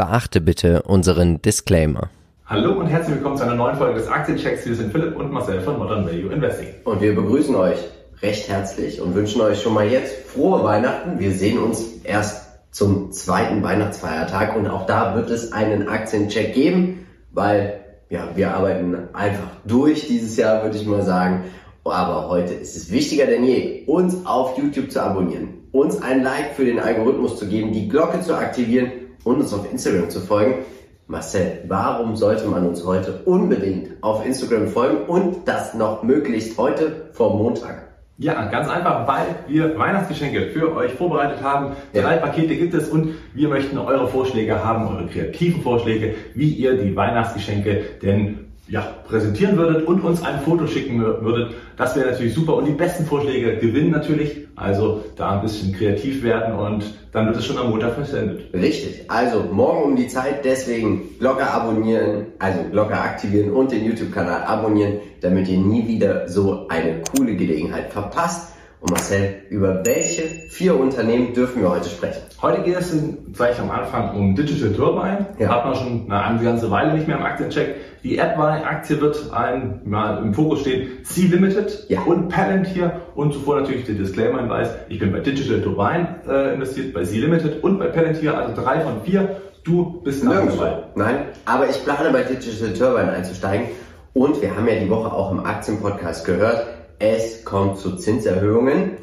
Beachte bitte unseren Disclaimer. Hallo und herzlich willkommen zu einer neuen Folge des Aktienchecks. Wir sind Philipp und Marcel von Modern Value Investing. Und wir begrüßen euch recht herzlich und wünschen euch schon mal jetzt frohe Weihnachten. Wir sehen uns erst zum zweiten Weihnachtsfeiertag und auch da wird es einen Aktiencheck geben, weil ja, wir arbeiten einfach durch dieses Jahr, würde ich mal sagen. Aber heute ist es wichtiger denn je, uns auf YouTube zu abonnieren, uns ein Like für den Algorithmus zu geben, die Glocke zu aktivieren und uns auf Instagram zu folgen. Marcel, warum sollte man uns heute unbedingt auf Instagram folgen und das noch möglichst heute vor Montag? Ja, ganz einfach, weil wir Weihnachtsgeschenke für euch vorbereitet haben. Drei ja. Pakete gibt es und wir möchten eure Vorschläge haben, eure kreativen Vorschläge, wie ihr die Weihnachtsgeschenke denn ja, präsentieren würdet und uns ein Foto schicken würdet. Das wäre natürlich super. Und die besten Vorschläge gewinnen natürlich. Also da ein bisschen kreativ werden und dann wird es schon am Montag versendet. Richtig. Also morgen um die Zeit. Deswegen Glocke abonnieren, also Glocke aktivieren und den YouTube-Kanal abonnieren, damit ihr nie wieder so eine coole Gelegenheit verpasst. Und Marcel, über welche vier Unternehmen dürfen wir heute sprechen? Heute geht es gleich am Anfang um Digital Turbine. Ja. Hat man schon na, eine ganze Weile nicht mehr im Aktiencheck. Die AppWi-Aktie wird ein, mal im Fokus stehen, C-Limited ja. und Palantir und zuvor natürlich der Disclaimer-Hinweis. Ich bin bei Digital Turbine äh, investiert, bei C-Limited und bei Palantir, also drei von vier. Du bist nirgendwo dabei. Nein, aber ich plane bei Digital Turbine einzusteigen. Und wir haben ja die Woche auch im Aktienpodcast gehört, es kommt zu Zinserhöhungen.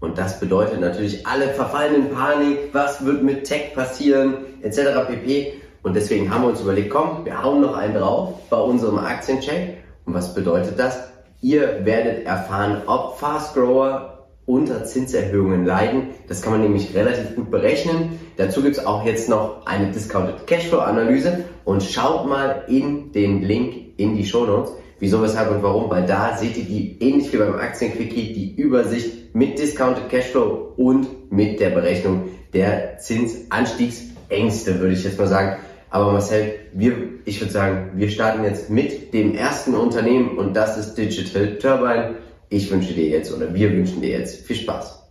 Und das bedeutet natürlich, alle verfallen in Panik, was wird mit Tech passieren, etc. pp. Und deswegen haben wir uns überlegt, komm, wir hauen noch einen drauf bei unserem Aktiencheck. Und was bedeutet das? Ihr werdet erfahren, ob Fast Grower unter Zinserhöhungen leiden. Das kann man nämlich relativ gut berechnen. Dazu gibt es auch jetzt noch eine Discounted Cashflow Analyse und schaut mal in den Link in die Show Notes. Wieso, weshalb und warum? Weil da seht ihr die, ähnlich wie beim Aktienquickie, die Übersicht mit Discounted Cashflow und mit der Berechnung der Zinsanstiegsängste, würde ich jetzt mal sagen. Aber Marcel, wir, ich würde sagen, wir starten jetzt mit dem ersten Unternehmen und das ist Digital Turbine. Ich wünsche dir jetzt oder wir wünschen dir jetzt viel Spaß.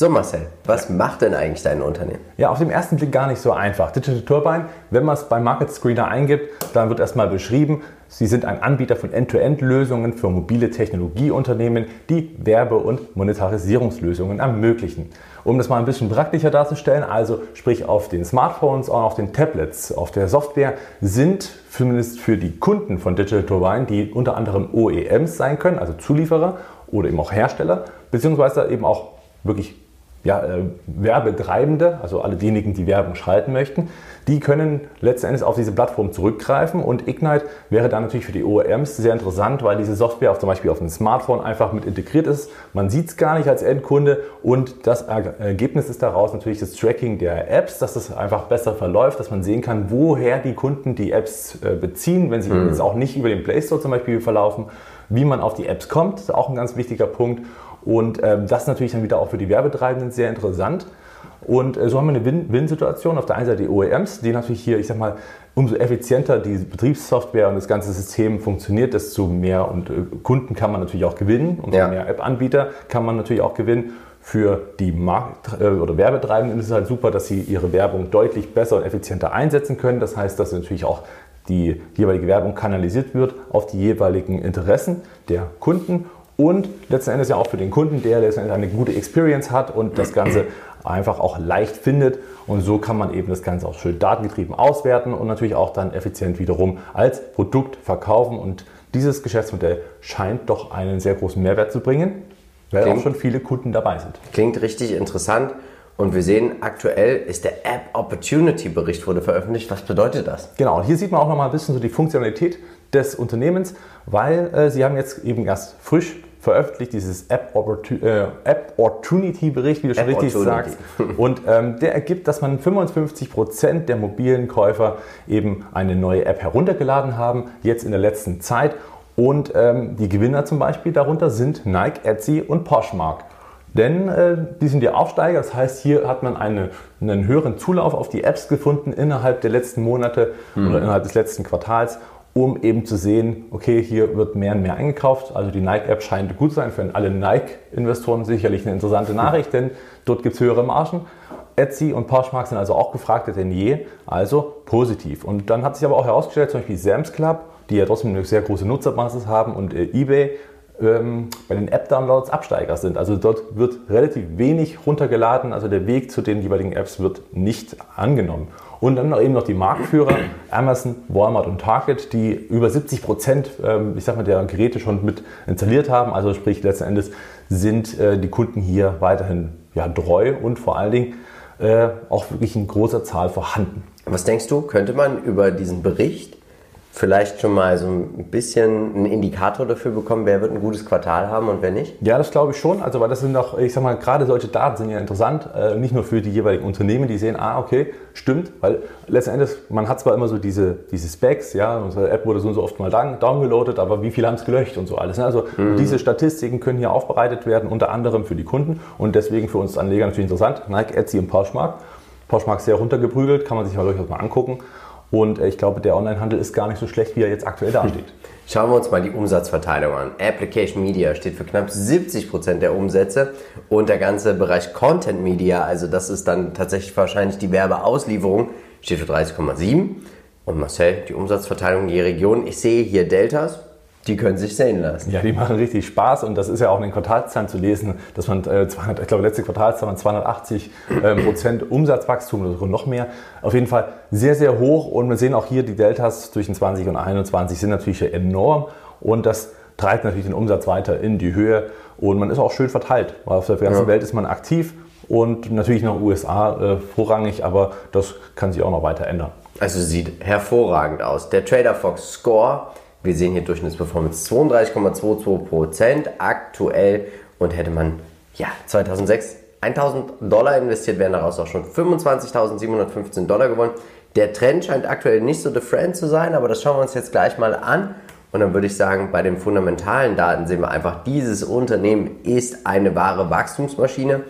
So Marcel, was macht denn eigentlich dein Unternehmen? Ja, auf dem ersten Blick gar nicht so einfach. Digital Turbine, wenn man es beim Market Screener eingibt, dann wird erstmal beschrieben, sie sind ein Anbieter von End-to-End-Lösungen für mobile Technologieunternehmen, die Werbe- und Monetarisierungslösungen ermöglichen. Um das mal ein bisschen praktischer darzustellen, also sprich auf den Smartphones und auf den Tablets, auf der Software, sind zumindest für die Kunden von Digital Turbine, die unter anderem OEMs sein können, also Zulieferer oder eben auch Hersteller, beziehungsweise eben auch wirklich ja, äh, Werbetreibende, also alle diejenigen, die Werbung schalten möchten, die können letzten Endes auf diese Plattform zurückgreifen und Ignite wäre dann natürlich für die OEMs sehr interessant, weil diese Software auf, zum Beispiel auf dem Smartphone einfach mit integriert ist. Man sieht es gar nicht als Endkunde und das Ergebnis ist daraus natürlich das Tracking der Apps, dass das einfach besser verläuft, dass man sehen kann, woher die Kunden die Apps äh, beziehen, wenn sie mhm. jetzt auch nicht über den Play Store zum Beispiel verlaufen, wie man auf die Apps kommt, ist auch ein ganz wichtiger Punkt und ähm, das ist natürlich dann wieder auch für die Werbetreibenden sehr interessant. Und äh, so haben wir eine Win-Win-Situation. Auf der einen Seite die OEMs, die natürlich hier, ich sag mal, umso effizienter die Betriebssoftware und das ganze System funktioniert, desto mehr und äh, Kunden kann man natürlich auch gewinnen, umso ja. mehr App-Anbieter kann man natürlich auch gewinnen. Für die Markt- äh, oder Werbetreibenden ist es halt super, dass sie ihre Werbung deutlich besser und effizienter einsetzen können. Das heißt, dass natürlich auch die jeweilige Werbung kanalisiert wird auf die jeweiligen Interessen der Kunden und letzten Endes ja auch für den Kunden, der letzten Endes eine gute Experience hat und das Ganze einfach auch leicht findet. Und so kann man eben das Ganze auch schön datengetrieben auswerten und natürlich auch dann effizient wiederum als Produkt verkaufen. Und dieses Geschäftsmodell scheint doch einen sehr großen Mehrwert zu bringen, weil klingt, auch schon viele Kunden dabei sind. Klingt richtig interessant. Und wir sehen, aktuell ist der App Opportunity Bericht wurde veröffentlicht. Was bedeutet das? Genau, und hier sieht man auch noch mal ein bisschen so die Funktionalität des Unternehmens, weil äh, sie haben jetzt eben erst frisch veröffentlicht, dieses App, äh, App Opportunity Bericht, wie du schon App richtig sagst. Und ähm, der ergibt, dass man 55% der mobilen Käufer eben eine neue App heruntergeladen haben, jetzt in der letzten Zeit. Und ähm, die Gewinner zum Beispiel darunter sind Nike, Etsy und Poshmark. Denn äh, die sind ja Aufsteiger, das heißt, hier hat man eine, einen höheren Zulauf auf die Apps gefunden innerhalb der letzten Monate mhm. oder innerhalb des letzten Quartals, um eben zu sehen, okay, hier wird mehr und mehr eingekauft. Also die Nike-App scheint gut zu sein für alle Nike-Investoren sicherlich eine interessante Nachricht, denn dort gibt es höhere Margen. Etsy und Poshmark sind also auch gefragter denn je, also positiv. Und dann hat sich aber auch herausgestellt, zum Beispiel Sam's Club, die ja trotzdem eine sehr große Nutzerbasis haben und äh, eBay ähm, bei den App-Downloads Absteiger sind. Also dort wird relativ wenig runtergeladen, also der Weg zu den jeweiligen Apps wird nicht angenommen. Und dann noch eben noch die Marktführer, Amazon, Walmart und Target, die über 70 Prozent, ähm, ich sag mal, der Geräte schon mit installiert haben. Also sprich, letzten Endes sind äh, die Kunden hier weiterhin ja, treu und vor allen Dingen äh, auch wirklich in großer Zahl vorhanden. Was denkst du, könnte man über diesen Bericht vielleicht schon mal so ein bisschen einen Indikator dafür bekommen, wer wird ein gutes Quartal haben und wer nicht? Ja, das glaube ich schon. Also, weil das sind auch, ich sag mal, gerade solche Daten sind ja interessant, äh, nicht nur für die jeweiligen Unternehmen, die sehen, ah, okay, stimmt, weil letzten Endes, man hat zwar immer so diese, diese Specs, ja, unsere App wurde so und so oft mal downgeloadet, aber wie viele haben es gelöscht und so alles. Ne? Also, mhm. diese Statistiken können hier aufbereitet werden, unter anderem für die Kunden und deswegen für uns Anleger natürlich interessant. Nike, Etsy und Poshmark. Poshmark sehr runtergeprügelt, kann man sich mal durchaus mal angucken. Und äh, ich glaube, der Onlinehandel ist gar nicht so schlecht, wie er jetzt aktuell dasteht. Schauen wir uns mal die Umsatzverteilung an. Application Media steht für knapp 70% der Umsätze und der ganze Bereich Content Media, also das ist dann tatsächlich wahrscheinlich die Werbeauslieferung, steht für 30,7%. Und Marcel, die Umsatzverteilung je Region. Ich sehe hier Deltas, die können sich sehen lassen. Ja, die machen richtig Spaß und das ist ja auch in den Quartalszahlen zu lesen, dass man, äh, 200, ich glaube, letzte Quartalszahl waren 280 ähm, Prozent Umsatzwachstum oder noch mehr. Auf jeden Fall sehr, sehr hoch und wir sehen auch hier, die Deltas zwischen 20 und 21 sind natürlich enorm und das treibt natürlich den Umsatz weiter in die Höhe und man ist auch schön verteilt, weil auf der ganzen ja. Welt ist man aktiv und natürlich noch USA äh, vorrangig, aber das kann sich auch noch weiter ändern. Also sieht hervorragend aus. Der Trader Fox Score wir sehen hier Durchschnittsperformance 32,22% aktuell und hätte man ja 2006 1000 Dollar investiert, wären daraus auch schon 25.715 Dollar gewonnen. Der Trend scheint aktuell nicht so different zu sein, aber das schauen wir uns jetzt gleich mal an. Und dann würde ich sagen, bei den fundamentalen Daten sehen wir einfach, dieses Unternehmen ist eine wahre Wachstumsmaschine.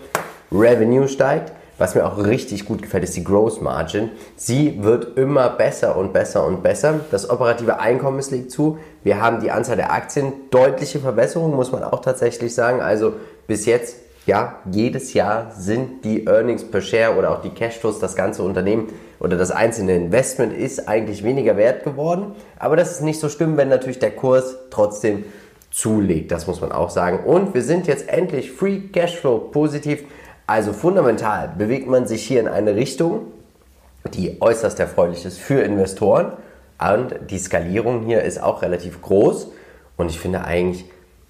Revenue steigt, was mir auch richtig gut gefällt, ist die Gross Margin. Sie wird immer besser und besser und besser. Das operative Einkommen legt zu. Wir haben die Anzahl der Aktien. Deutliche Verbesserung, muss man auch tatsächlich sagen. Also bis jetzt, ja, jedes Jahr sind die Earnings per Share oder auch die Cashflows, das ganze Unternehmen oder das einzelne Investment ist eigentlich weniger wert geworden. Aber das ist nicht so schlimm, wenn natürlich der Kurs trotzdem zulegt. Das muss man auch sagen. Und wir sind jetzt endlich Free Cashflow positiv. Also fundamental bewegt man sich hier in eine Richtung, die äußerst erfreulich ist für Investoren. Und die Skalierung hier ist auch relativ groß. Und ich finde eigentlich,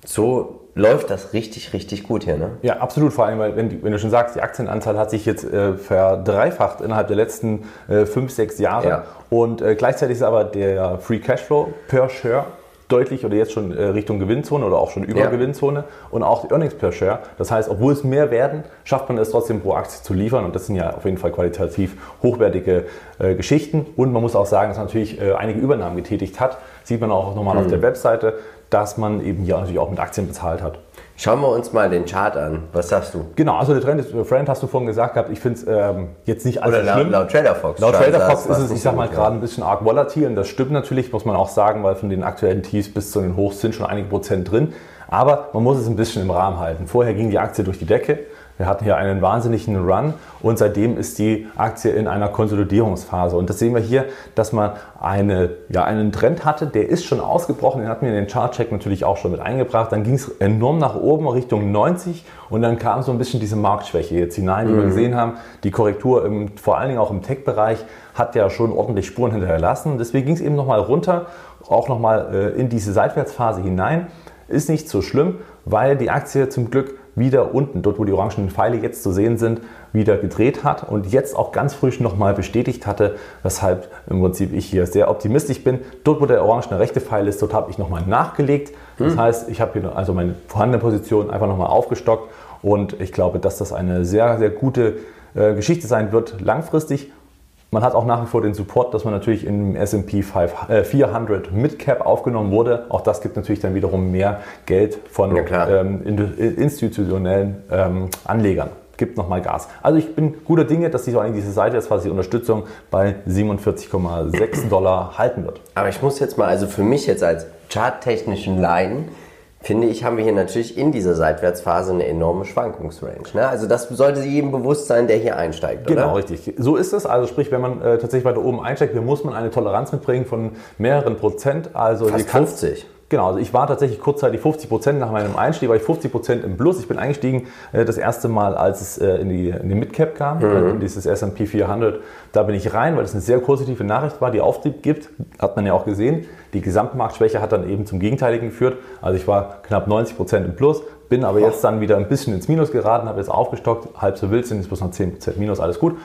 so läuft das richtig, richtig gut hier. Ne? Ja, absolut. Vor allem, weil, wenn, wenn, du schon sagst, die Aktienanzahl hat sich jetzt äh, verdreifacht innerhalb der letzten äh, fünf, sechs Jahre. Ja. Und äh, gleichzeitig ist aber der Free Cashflow per Share deutlich oder jetzt schon äh, Richtung Gewinnzone oder auch schon über ja. Gewinnzone und auch die Earnings per Share. Das heißt, obwohl es mehr werden, schafft man es trotzdem pro Aktie zu liefern und das sind ja auf jeden Fall qualitativ hochwertige äh, Geschichten und man muss auch sagen, dass man natürlich äh, einige Übernahmen getätigt hat. Sieht man auch nochmal mhm. auf der Webseite, dass man eben hier natürlich auch mit Aktien bezahlt hat. Schauen wir uns mal den Chart an. Was sagst du? Genau, also der Trend ist, Friend hast du vorhin gesagt gehabt, ich finde es ähm, jetzt nicht allzu Oder schlimm. laut Trader Fox. Laut Trader Fox ist es, ich sag mal, gerade ein bisschen arg volatil und das stimmt natürlich, muss man auch sagen, weil von den aktuellen Tiefs bis zu den Hochs sind schon einige Prozent drin. Aber man muss es ein bisschen im Rahmen halten. Vorher ging die Aktie durch die Decke. Wir hatten hier einen wahnsinnigen Run und seitdem ist die Aktie in einer Konsolidierungsphase. Und das sehen wir hier, dass man eine, ja, einen Trend hatte, der ist schon ausgebrochen, den hatten wir in den Chartcheck natürlich auch schon mit eingebracht. Dann ging es enorm nach oben Richtung 90 und dann kam so ein bisschen diese Marktschwäche jetzt hinein, die mhm. wir gesehen haben. Die Korrektur im, vor allen Dingen auch im Tech-Bereich hat ja schon ordentlich Spuren hinterlassen. Deswegen ging es eben nochmal runter, auch nochmal äh, in diese Seitwärtsphase hinein. Ist nicht so schlimm, weil die Aktie zum Glück wieder unten, dort wo die orangenen Pfeile jetzt zu sehen sind, wieder gedreht hat und jetzt auch ganz frisch nochmal bestätigt hatte, weshalb im Prinzip ich hier sehr optimistisch bin. Dort, wo der orangene rechte Pfeil ist, dort habe ich nochmal nachgelegt. Das hm. heißt, ich habe hier also meine vorhandene Position einfach nochmal aufgestockt und ich glaube, dass das eine sehr, sehr gute äh, Geschichte sein wird langfristig Man hat auch nach wie vor den Support, dass man natürlich im S&P 400 Midcap aufgenommen wurde. Auch das gibt natürlich dann wiederum mehr Geld von Ja, ähm, institutionellen ähm, Anlegern. Gibt nochmal Gas. Also ich bin guter Dinge, dass diese, diese Seite jetzt quasi Unterstützung bei 47,6 Dollar halten wird. Aber ich muss jetzt mal, also für mich jetzt als charttechnischen Laien, finde ich, haben wir hier natürlich in dieser Seitwärtsphase eine enorme Schwankungsrange. Ne? Also das sollte jedem bewusst sein, der hier einsteigt, Genau, oder? richtig. So ist es. Also sprich, wenn man äh, tatsächlich weiter oben einsteigt, dann muss man eine Toleranz mitbringen von mehreren Prozent. Also Fast hier kann- 50. Genau, also ich war tatsächlich kurzzeitig 50 Prozent nach meinem Einstieg, war ich 50 Prozent im Plus. Ich bin eingestiegen äh, das erste Mal, als es äh, in, die, in die Midcap kam, äh, in dieses S&P 400. Da bin ich rein, weil es eine sehr positive Nachricht war, die Auftrieb gibt. Hat man ja auch gesehen. Die Gesamtmarktschwäche hat dann eben zum Gegenteiligen geführt. Also ich war knapp 90 Prozent im Plus, bin aber jetzt dann wieder ein bisschen ins Minus geraten, habe jetzt aufgestockt, halb so wild sind, jetzt bloß noch 10 Prozent Minus, alles gut.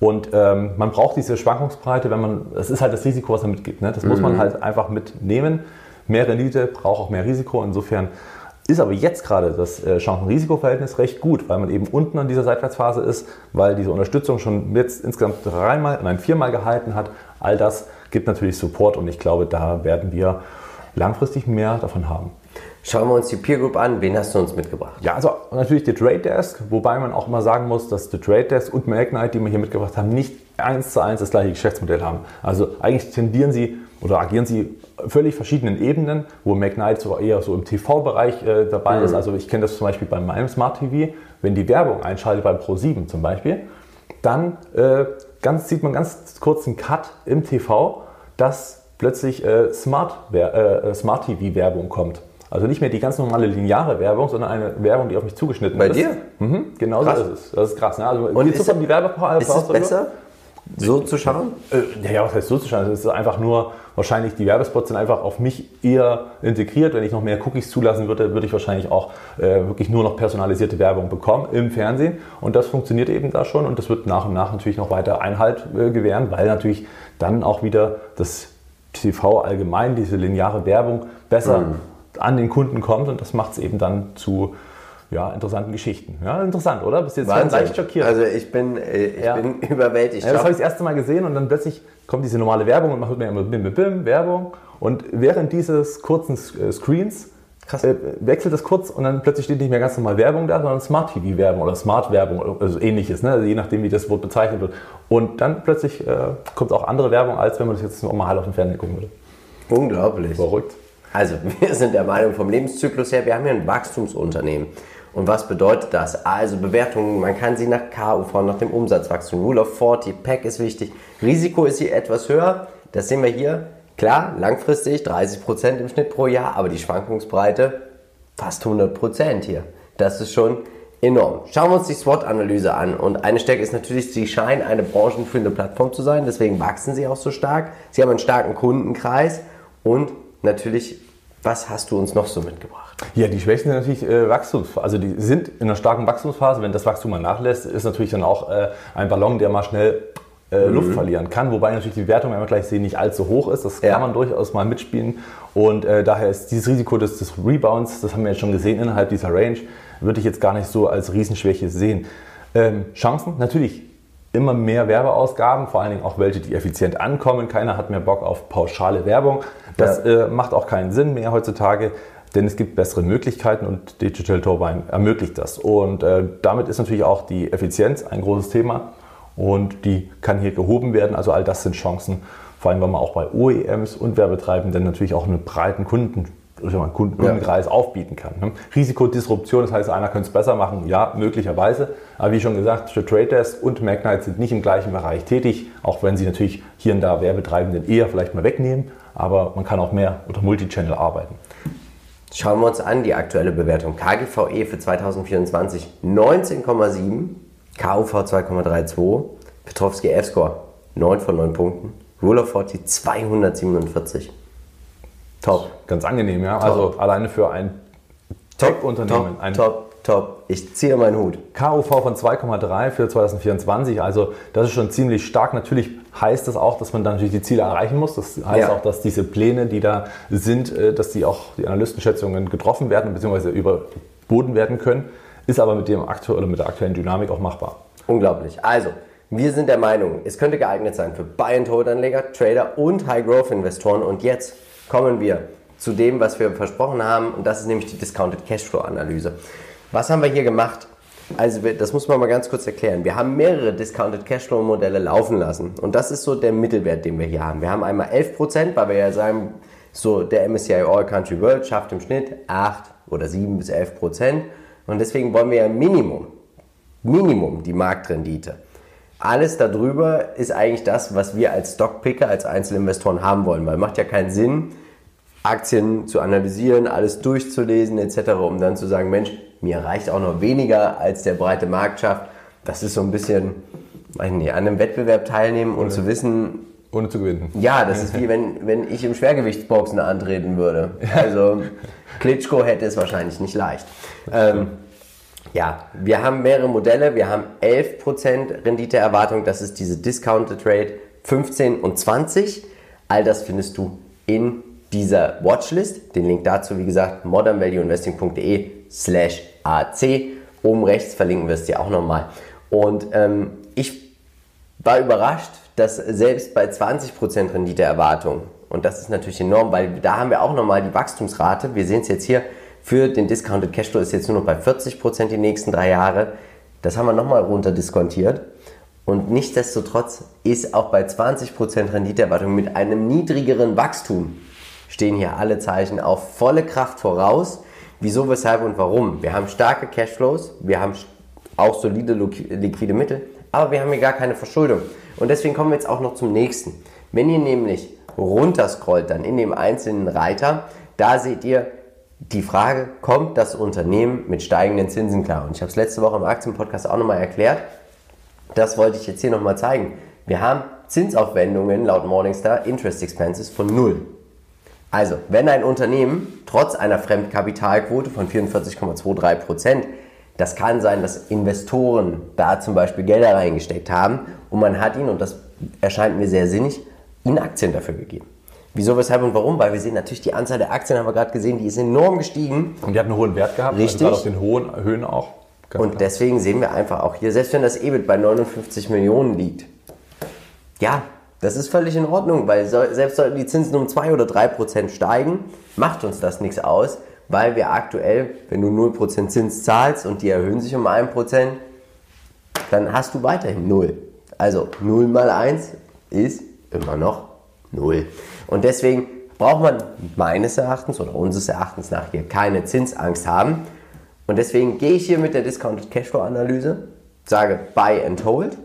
Und ähm, man braucht diese Schwankungsbreite, wenn man, das ist halt das Risiko, was man mitgibt. Ne? Das muss man halt einfach mitnehmen. Mehr Rendite braucht auch mehr Risiko. Insofern ist aber jetzt gerade das äh, Chancen-Risiko-Verhältnis recht gut, weil man eben unten an dieser Seitwärtsphase ist, weil diese Unterstützung schon jetzt insgesamt dreimal, nein, viermal gehalten hat. All das gibt natürlich Support und ich glaube, da werden wir langfristig mehr davon haben. Schauen wir uns die Peer Group an. Wen hast du uns mitgebracht? Ja, also natürlich der Trade Desk, wobei man auch immer sagen muss, dass der Trade Desk und Magnite, die wir hier mitgebracht haben, nicht eins zu eins das gleiche Geschäftsmodell haben. Also eigentlich tendieren sie oder agieren sie völlig verschiedenen Ebenen, wo Magnite so eher so im TV-Bereich äh, dabei ist. Also ich kenne das zum Beispiel bei meinem Smart TV, wenn die Werbung einschaltet beim Pro7 zum Beispiel, dann äh, ganz, sieht man ganz kurz einen Cut im TV, dass plötzlich äh, Smart, äh, Smart TV-Werbung kommt. Also nicht mehr die ganz normale lineare Werbung, sondern eine Werbung, die auf mich zugeschnitten Bei ist. dir? Mhm, genau Krass. so ist es. Das ist krass. Ne? Also Und jetzt ist, die Werbepause. ist es besser, so zu schauen? Äh, ja, ja, was heißt so zu schauen? Es ist einfach nur, wahrscheinlich die Werbespots sind einfach auf mich eher integriert. Wenn ich noch mehr Cookies zulassen würde, würde ich wahrscheinlich auch äh, wirklich nur noch personalisierte Werbung bekommen im Fernsehen. Und das funktioniert eben da schon und das wird nach und nach natürlich noch weiter Einhalt äh, gewähren, weil natürlich dann auch wieder das TV allgemein, diese lineare Werbung, besser an den Kunden kommt und das macht es eben dann zu ja, interessanten Geschichten. Ja, interessant, oder? Bist jetzt leicht schockiert. Also ich bin, äh, ich Ja. bin überwältigt. Ja, das habe ich das erste Mal gesehen und dann plötzlich kommt diese normale Werbung und macht mir immer bim, bim, bim, Werbung. Und während dieses kurzen äh, Screens äh, wechselt das kurz und dann plötzlich steht nicht mehr ganz normal Werbung da, sondern Smart TV Werbung oder Smart Werbung oder also ähnliches, ne? also je nachdem, wie das Wort bezeichnet wird. Und dann plötzlich äh, kommt auch andere Werbung, als wenn man das jetzt normal auf dem Fernsehen gucken würde. Unglaublich. Verrückt. Also, wir sind der Meinung vom Lebenszyklus her, wir haben hier ein Wachstumsunternehmen. Und was bedeutet das? Also Bewertungen, man kann sie nach KUV, nach dem Umsatzwachstum, Rule of 40, PEC ist wichtig. Risiko ist hier etwas höher, das sehen wir hier. Klar, langfristig 30% im Schnitt pro Jahr, aber die Schwankungsbreite fast 100% hier. Das ist schon enorm. Schauen wir uns die SWOT-Analyse an. Und eine Stärke ist natürlich, sie scheinen eine branchenführende Plattform zu sein, deswegen wachsen sie auch so stark. Sie haben einen starken Kundenkreis und natürlich, was hast du uns noch so mitgebracht? Ja, die Schwächen sind natürlich äh, Wachstums, also die sind in einer starken Wachstumsphase. Wenn das Wachstum mal nachlässt, ist natürlich dann auch äh, ein Ballon, der mal schnell äh, Luft verlieren kann. Wobei natürlich die Wertung, wenn wir gleich sehen, nicht allzu hoch ist. Das Ja. kann man durchaus mal mitspielen. Und äh, daher ist dieses Risiko des, des Rebounds, das haben wir jetzt schon gesehen innerhalb dieser Range, würde ich jetzt gar nicht so als Riesenschwäche sehen. Ähm, Chancen natürlich immer mehr Werbeausgaben, vor allen Dingen auch welche, die effizient ankommen. Keiner hat mehr Bock auf pauschale Werbung. Das äh, macht auch keinen Sinn mehr heutzutage, denn es gibt bessere Möglichkeiten und Digital Turbine ermöglicht das. Und äh, damit ist natürlich auch die Effizienz ein großes Thema und die kann hier gehoben werden. Also all das sind Chancen, vor allem weil man auch bei OEMs und Werbetreibenden natürlich auch einen breiten Kunden Kundenkreis aufbieten kann. ne? Risikodisruption, das heißt, einer könnte es besser machen, ja, möglicherweise. Aber wie schon gesagt, Trade Desk und Magnite sind nicht im gleichen Bereich tätig, auch wenn sie natürlich hier und da Werbetreibenden eher vielleicht mal wegnehmen. Aber man kann auch mehr unter Multichannel arbeiten. Schauen wir uns an die aktuelle Bewertung. KGVE für 2024 19,7, KUV 2,32, Petrovski F-Score 9 von 9 Punkten, Rule of 40 247. Top. Ganz angenehm, ja. Also alleine für ein Tech-Unternehmen. Top, top, top. Ich ziehe meinen Hut. KUV von 2,3 für 2024. Also das ist schon ziemlich stark. Natürlich heißt das auch, dass man dann natürlich die Ziele erreichen muss. Das heißt Ja. auch, dass diese Pläne, die da sind, äh, dass die auch die Analystenschätzungen getroffen werden bzw. überboten werden können. Ist aber mit, dem aktu mit der aktuellen Dynamik auch machbar. Unglaublich. Also, Wir sind der Meinung, es könnte geeignet sein für Buy-and-Hold-Anleger, Trader und High-Growth-Investoren. Und jetzt kommen wir zu dem, was wir versprochen haben, und das ist nämlich die Discounted Cashflow-Analyse. Was haben wir hier gemacht? Also das muss man mal ganz kurz erklären. Wir haben mehrere Discounted Cashflow Modelle laufen lassen und das ist so der Mittelwert, den wir hier haben. Wir haben einmal 11%, weil wir ja sagen, so der MSCI All Country World schafft im Schnitt 8 oder 7 bis 11% und deswegen wollen wir ja Minimum, Minimum die Marktrendite. Alles darüber ist eigentlich das, was wir als Stockpicker, als Einzelinvestoren haben wollen, weil macht ja keinen Sinn, Aktien zu analysieren, alles durchzulesen etc., um dann zu sagen, Mensch, mir reicht auch noch weniger als der breite Markt schafft. Das ist so ein bisschen, weiß nicht, an einem Wettbewerb teilnehmen und zu wissen, ohne zu gewinnen. Ja, das ist wie wenn, wenn ich im Schwergewichtsboxen antreten würde. Also Klitschko hätte es wahrscheinlich nicht leicht. Ähm, ja, wir haben mehrere Modelle. Wir haben 11% Renditeerwartung. Das ist diese Discounted Rate. 15 und 20. All das findest du in dieser Watchlist. Den Link dazu, wie gesagt, modernvalueinvesting.de slash AC. Oben rechts verlinken wir es dir auch nochmal. Und ähm, ich war überrascht, dass selbst bei 20% Renditeerwartung, und das ist natürlich enorm, weil da haben wir auch nochmal die Wachstumsrate, wir sehen es jetzt hier, für den Discounted Cashflow ist jetzt nur noch bei 40% die nächsten drei Jahre. Das haben wir nochmal runterdiskontiert. Und nichtsdestotrotz ist auch bei 20% Renditeerwartung mit einem niedrigeren Wachstum stehen hier alle Zeichen auf volle Kraft voraus. Wieso, weshalb und warum? Wir haben starke Cashflows, wir haben auch solide liquide Mittel, aber wir haben hier gar keine Verschuldung. Und deswegen kommen wir jetzt auch noch zum nächsten. Wenn ihr nämlich runterscrollt dann in dem einzelnen Reiter, da seht ihr die Frage, kommt das Unternehmen mit steigenden Zinsen klar? Und ich habe es letzte Woche im Aktienpodcast auch nochmal erklärt. Das wollte ich jetzt hier nochmal zeigen. Wir haben Zinsaufwendungen laut Morningstar, Interest Expenses von null. Also, wenn ein Unternehmen trotz einer Fremdkapitalquote von 44,23% das kann sein, dass Investoren da zum Beispiel Gelder reingesteckt haben und man hat ihnen, und das erscheint mir sehr sinnig, ihnen Aktien dafür gegeben. Wieso, weshalb und warum? Weil wir sehen natürlich die Anzahl der Aktien, haben wir gerade gesehen, die ist enorm gestiegen. Und die hat einen hohen Wert gehabt, also Richtig. Also gerade auf den hohen Höhen auch. und klar. deswegen sehen wir einfach auch hier, selbst wenn das EBIT bei 59 Millionen liegt, ja, das ist völlig in Ordnung, weil selbst sollten die Zinsen um 2 oder 3 Prozent steigen, macht uns das nichts aus, weil wir aktuell, wenn du 0 Prozent Zins zahlst und die erhöhen sich um 1 Prozent, dann hast du weiterhin 0. Also 0 mal 1 ist immer noch 0. Und deswegen braucht man meines Erachtens oder unseres Erachtens nach hier keine Zinsangst haben. Und deswegen gehe ich hier mit der Discounted Cashflow Analyse, sage Buy and Hold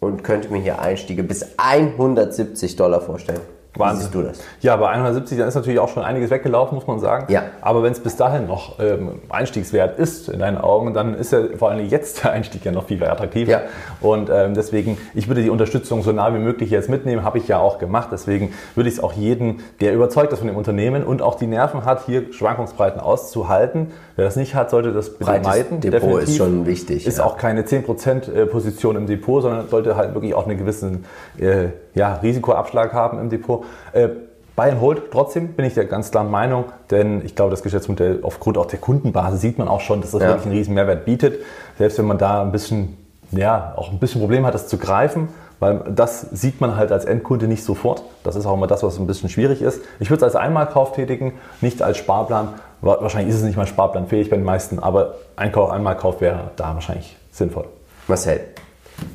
und könnte mir hier Einstiege bis 170 Dollar vorstellen. Wahnsinn. Wie siehst du das? Ja, bei 170, dann ist natürlich auch schon einiges weggelaufen, muss man sagen. Ja. Aber wenn es bis dahin noch ähm, Einstiegswert ist in deinen Augen, dann ist ja vor allem jetzt der Einstieg ja noch viel attraktiver. Ja. Und ähm, deswegen, ich würde die Unterstützung so nah wie möglich jetzt mitnehmen, habe ich ja auch gemacht. Deswegen würde ich es auch jedem, der überzeugt ist von dem Unternehmen und auch die Nerven hat, hier Schwankungsbreiten auszuhalten. Wer das nicht hat, sollte das bitte meiden. Depot Definitiv ist schon wichtig. Ist ja. auch keine 10% äh, Position im Depot, sondern sollte halt wirklich auch einen gewissen äh, ja, Risikoabschlag haben im Depot. Äh, Buy and Hold, trotzdem bin ich der ganz klaren Meinung, denn ich glaube, das Geschäftsmodell aufgrund auch der Kundenbasis sieht man auch schon, dass das ja. wirklich einen riesen Mehrwert bietet. Selbst wenn man da ein bisschen, ja, auch ein bisschen Problem hat, das zu greifen, weil das sieht man halt als Endkunde nicht sofort. Das ist auch immer das, was ein bisschen schwierig ist. Ich würde es als Einmalkauf tätigen, nicht als Sparplan. Wahrscheinlich ist es nicht mal sparplanfähig bei den meisten, aber Einkauf, Einmalkauf wäre da wahrscheinlich sinnvoll. Marcel,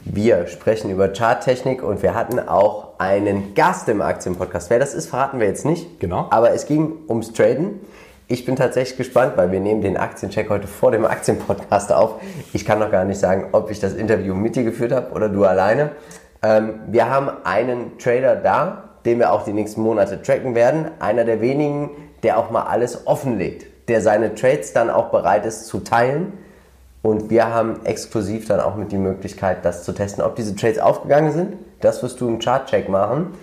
wir sprechen über Charttechnik und wir hatten auch einen Gast im Aktienpodcast. Wer das ist, verraten wir jetzt nicht. Genau. Aber es ging ums Traden. Ich bin tatsächlich gespannt, weil wir nehmen den Aktiencheck heute vor dem Aktienpodcast auf. Ich kann noch gar nicht sagen, ob ich das Interview mit dir geführt habe oder du alleine. Ähm, wir haben einen Trader da, den wir auch die nächsten Monate tracken werden. Einer der wenigen, der auch mal alles offenlegt, der seine Trades dann auch bereit ist zu teilen und wir haben exklusiv dann auch mit die Möglichkeit, das zu testen, ob diese Trades aufgegangen sind. Das wirst du im Chartcheck machen.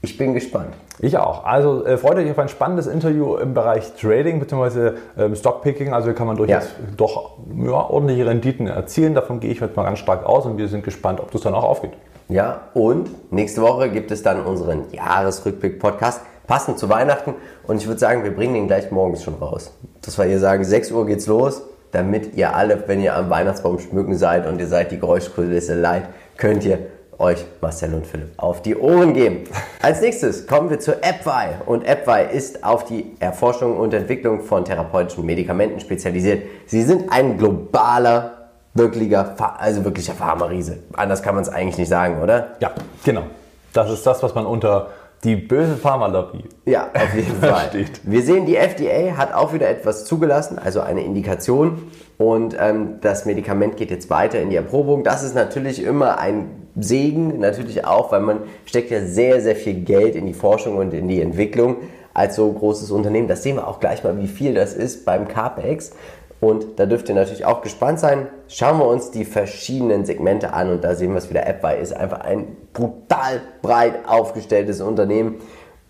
Ich bin gespannt. Ich auch. Also äh, freut euch auf ein spannendes Interview im Bereich Trading bzw. Ähm, Stockpicking. Also hier kann man durchaus ja. doch ja, ordentliche Renditen erzielen. Davon gehe ich heute mal ganz stark aus und wir sind gespannt, ob das dann auch aufgeht. Ja, und nächste Woche gibt es dann unseren Jahresrückblick-Podcast, passend zu Weihnachten. Und ich würde sagen, wir bringen den gleich morgens schon raus. Das war hier sagen, 6 Uhr geht's los damit ihr alle, wenn ihr am Weihnachtsbaum schmücken seid und ihr seid die Geräuschkulisse leid, könnt ihr euch, Marcel und Philipp, auf die Ohren geben. Als nächstes kommen wir zu AppWi. Und AppWi ist auf die Erforschung und Entwicklung von therapeutischen Medikamenten spezialisiert. Sie sind ein globaler, wirklicher, also wirklicher Pharma-Riese. Anders kann man es eigentlich nicht sagen, oder? Ja, genau. Das ist das, was man unter die böse Pharmalobby. Ja, auf jeden Fall. Steht. Wir sehen, die FDA hat auch wieder etwas zugelassen, also eine Indikation. Und ähm, das Medikament geht jetzt weiter in die Erprobung. Das ist natürlich immer ein Segen, natürlich auch, weil man steckt ja sehr, sehr viel Geld in die Forschung und in die Entwicklung als so großes Unternehmen. Das sehen wir auch gleich mal, wie viel das ist beim CAPEX. Und da dürft ihr natürlich auch gespannt sein. Schauen wir uns die verschiedenen Segmente an und da sehen wir es wieder. AppWi ist einfach ein brutal breit aufgestelltes Unternehmen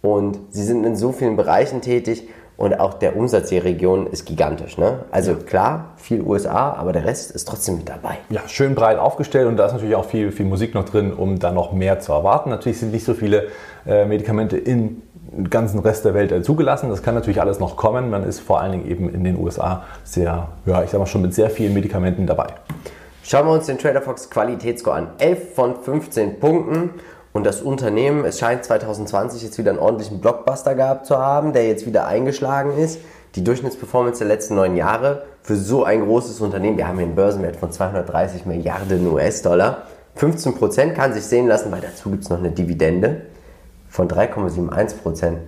und sie sind in so vielen Bereichen tätig und auch der Umsatz der Region ist gigantisch. Ne? Also klar, viel USA, aber der Rest ist trotzdem mit dabei. Ja, schön breit aufgestellt und da ist natürlich auch viel, viel Musik noch drin, um da noch mehr zu erwarten. Natürlich sind nicht so viele äh, Medikamente in ganzen Rest der Welt zugelassen. Das kann natürlich alles noch kommen. Man ist vor allen Dingen eben in den USA sehr, ja, ich sag mal schon mit sehr vielen Medikamenten dabei. Schauen wir uns den TraderFox Qualitätsscore an. 11 von 15 Punkten. Und das Unternehmen, es scheint 2020 jetzt wieder einen ordentlichen Blockbuster gehabt zu haben, der jetzt wieder eingeschlagen ist. Die Durchschnittsperformance der letzten neun Jahre für so ein großes Unternehmen, wir haben hier einen Börsenwert von 230 Milliarden US-Dollar. 15% kann sich sehen lassen, weil dazu gibt es noch eine Dividende von 3,71 Prozent.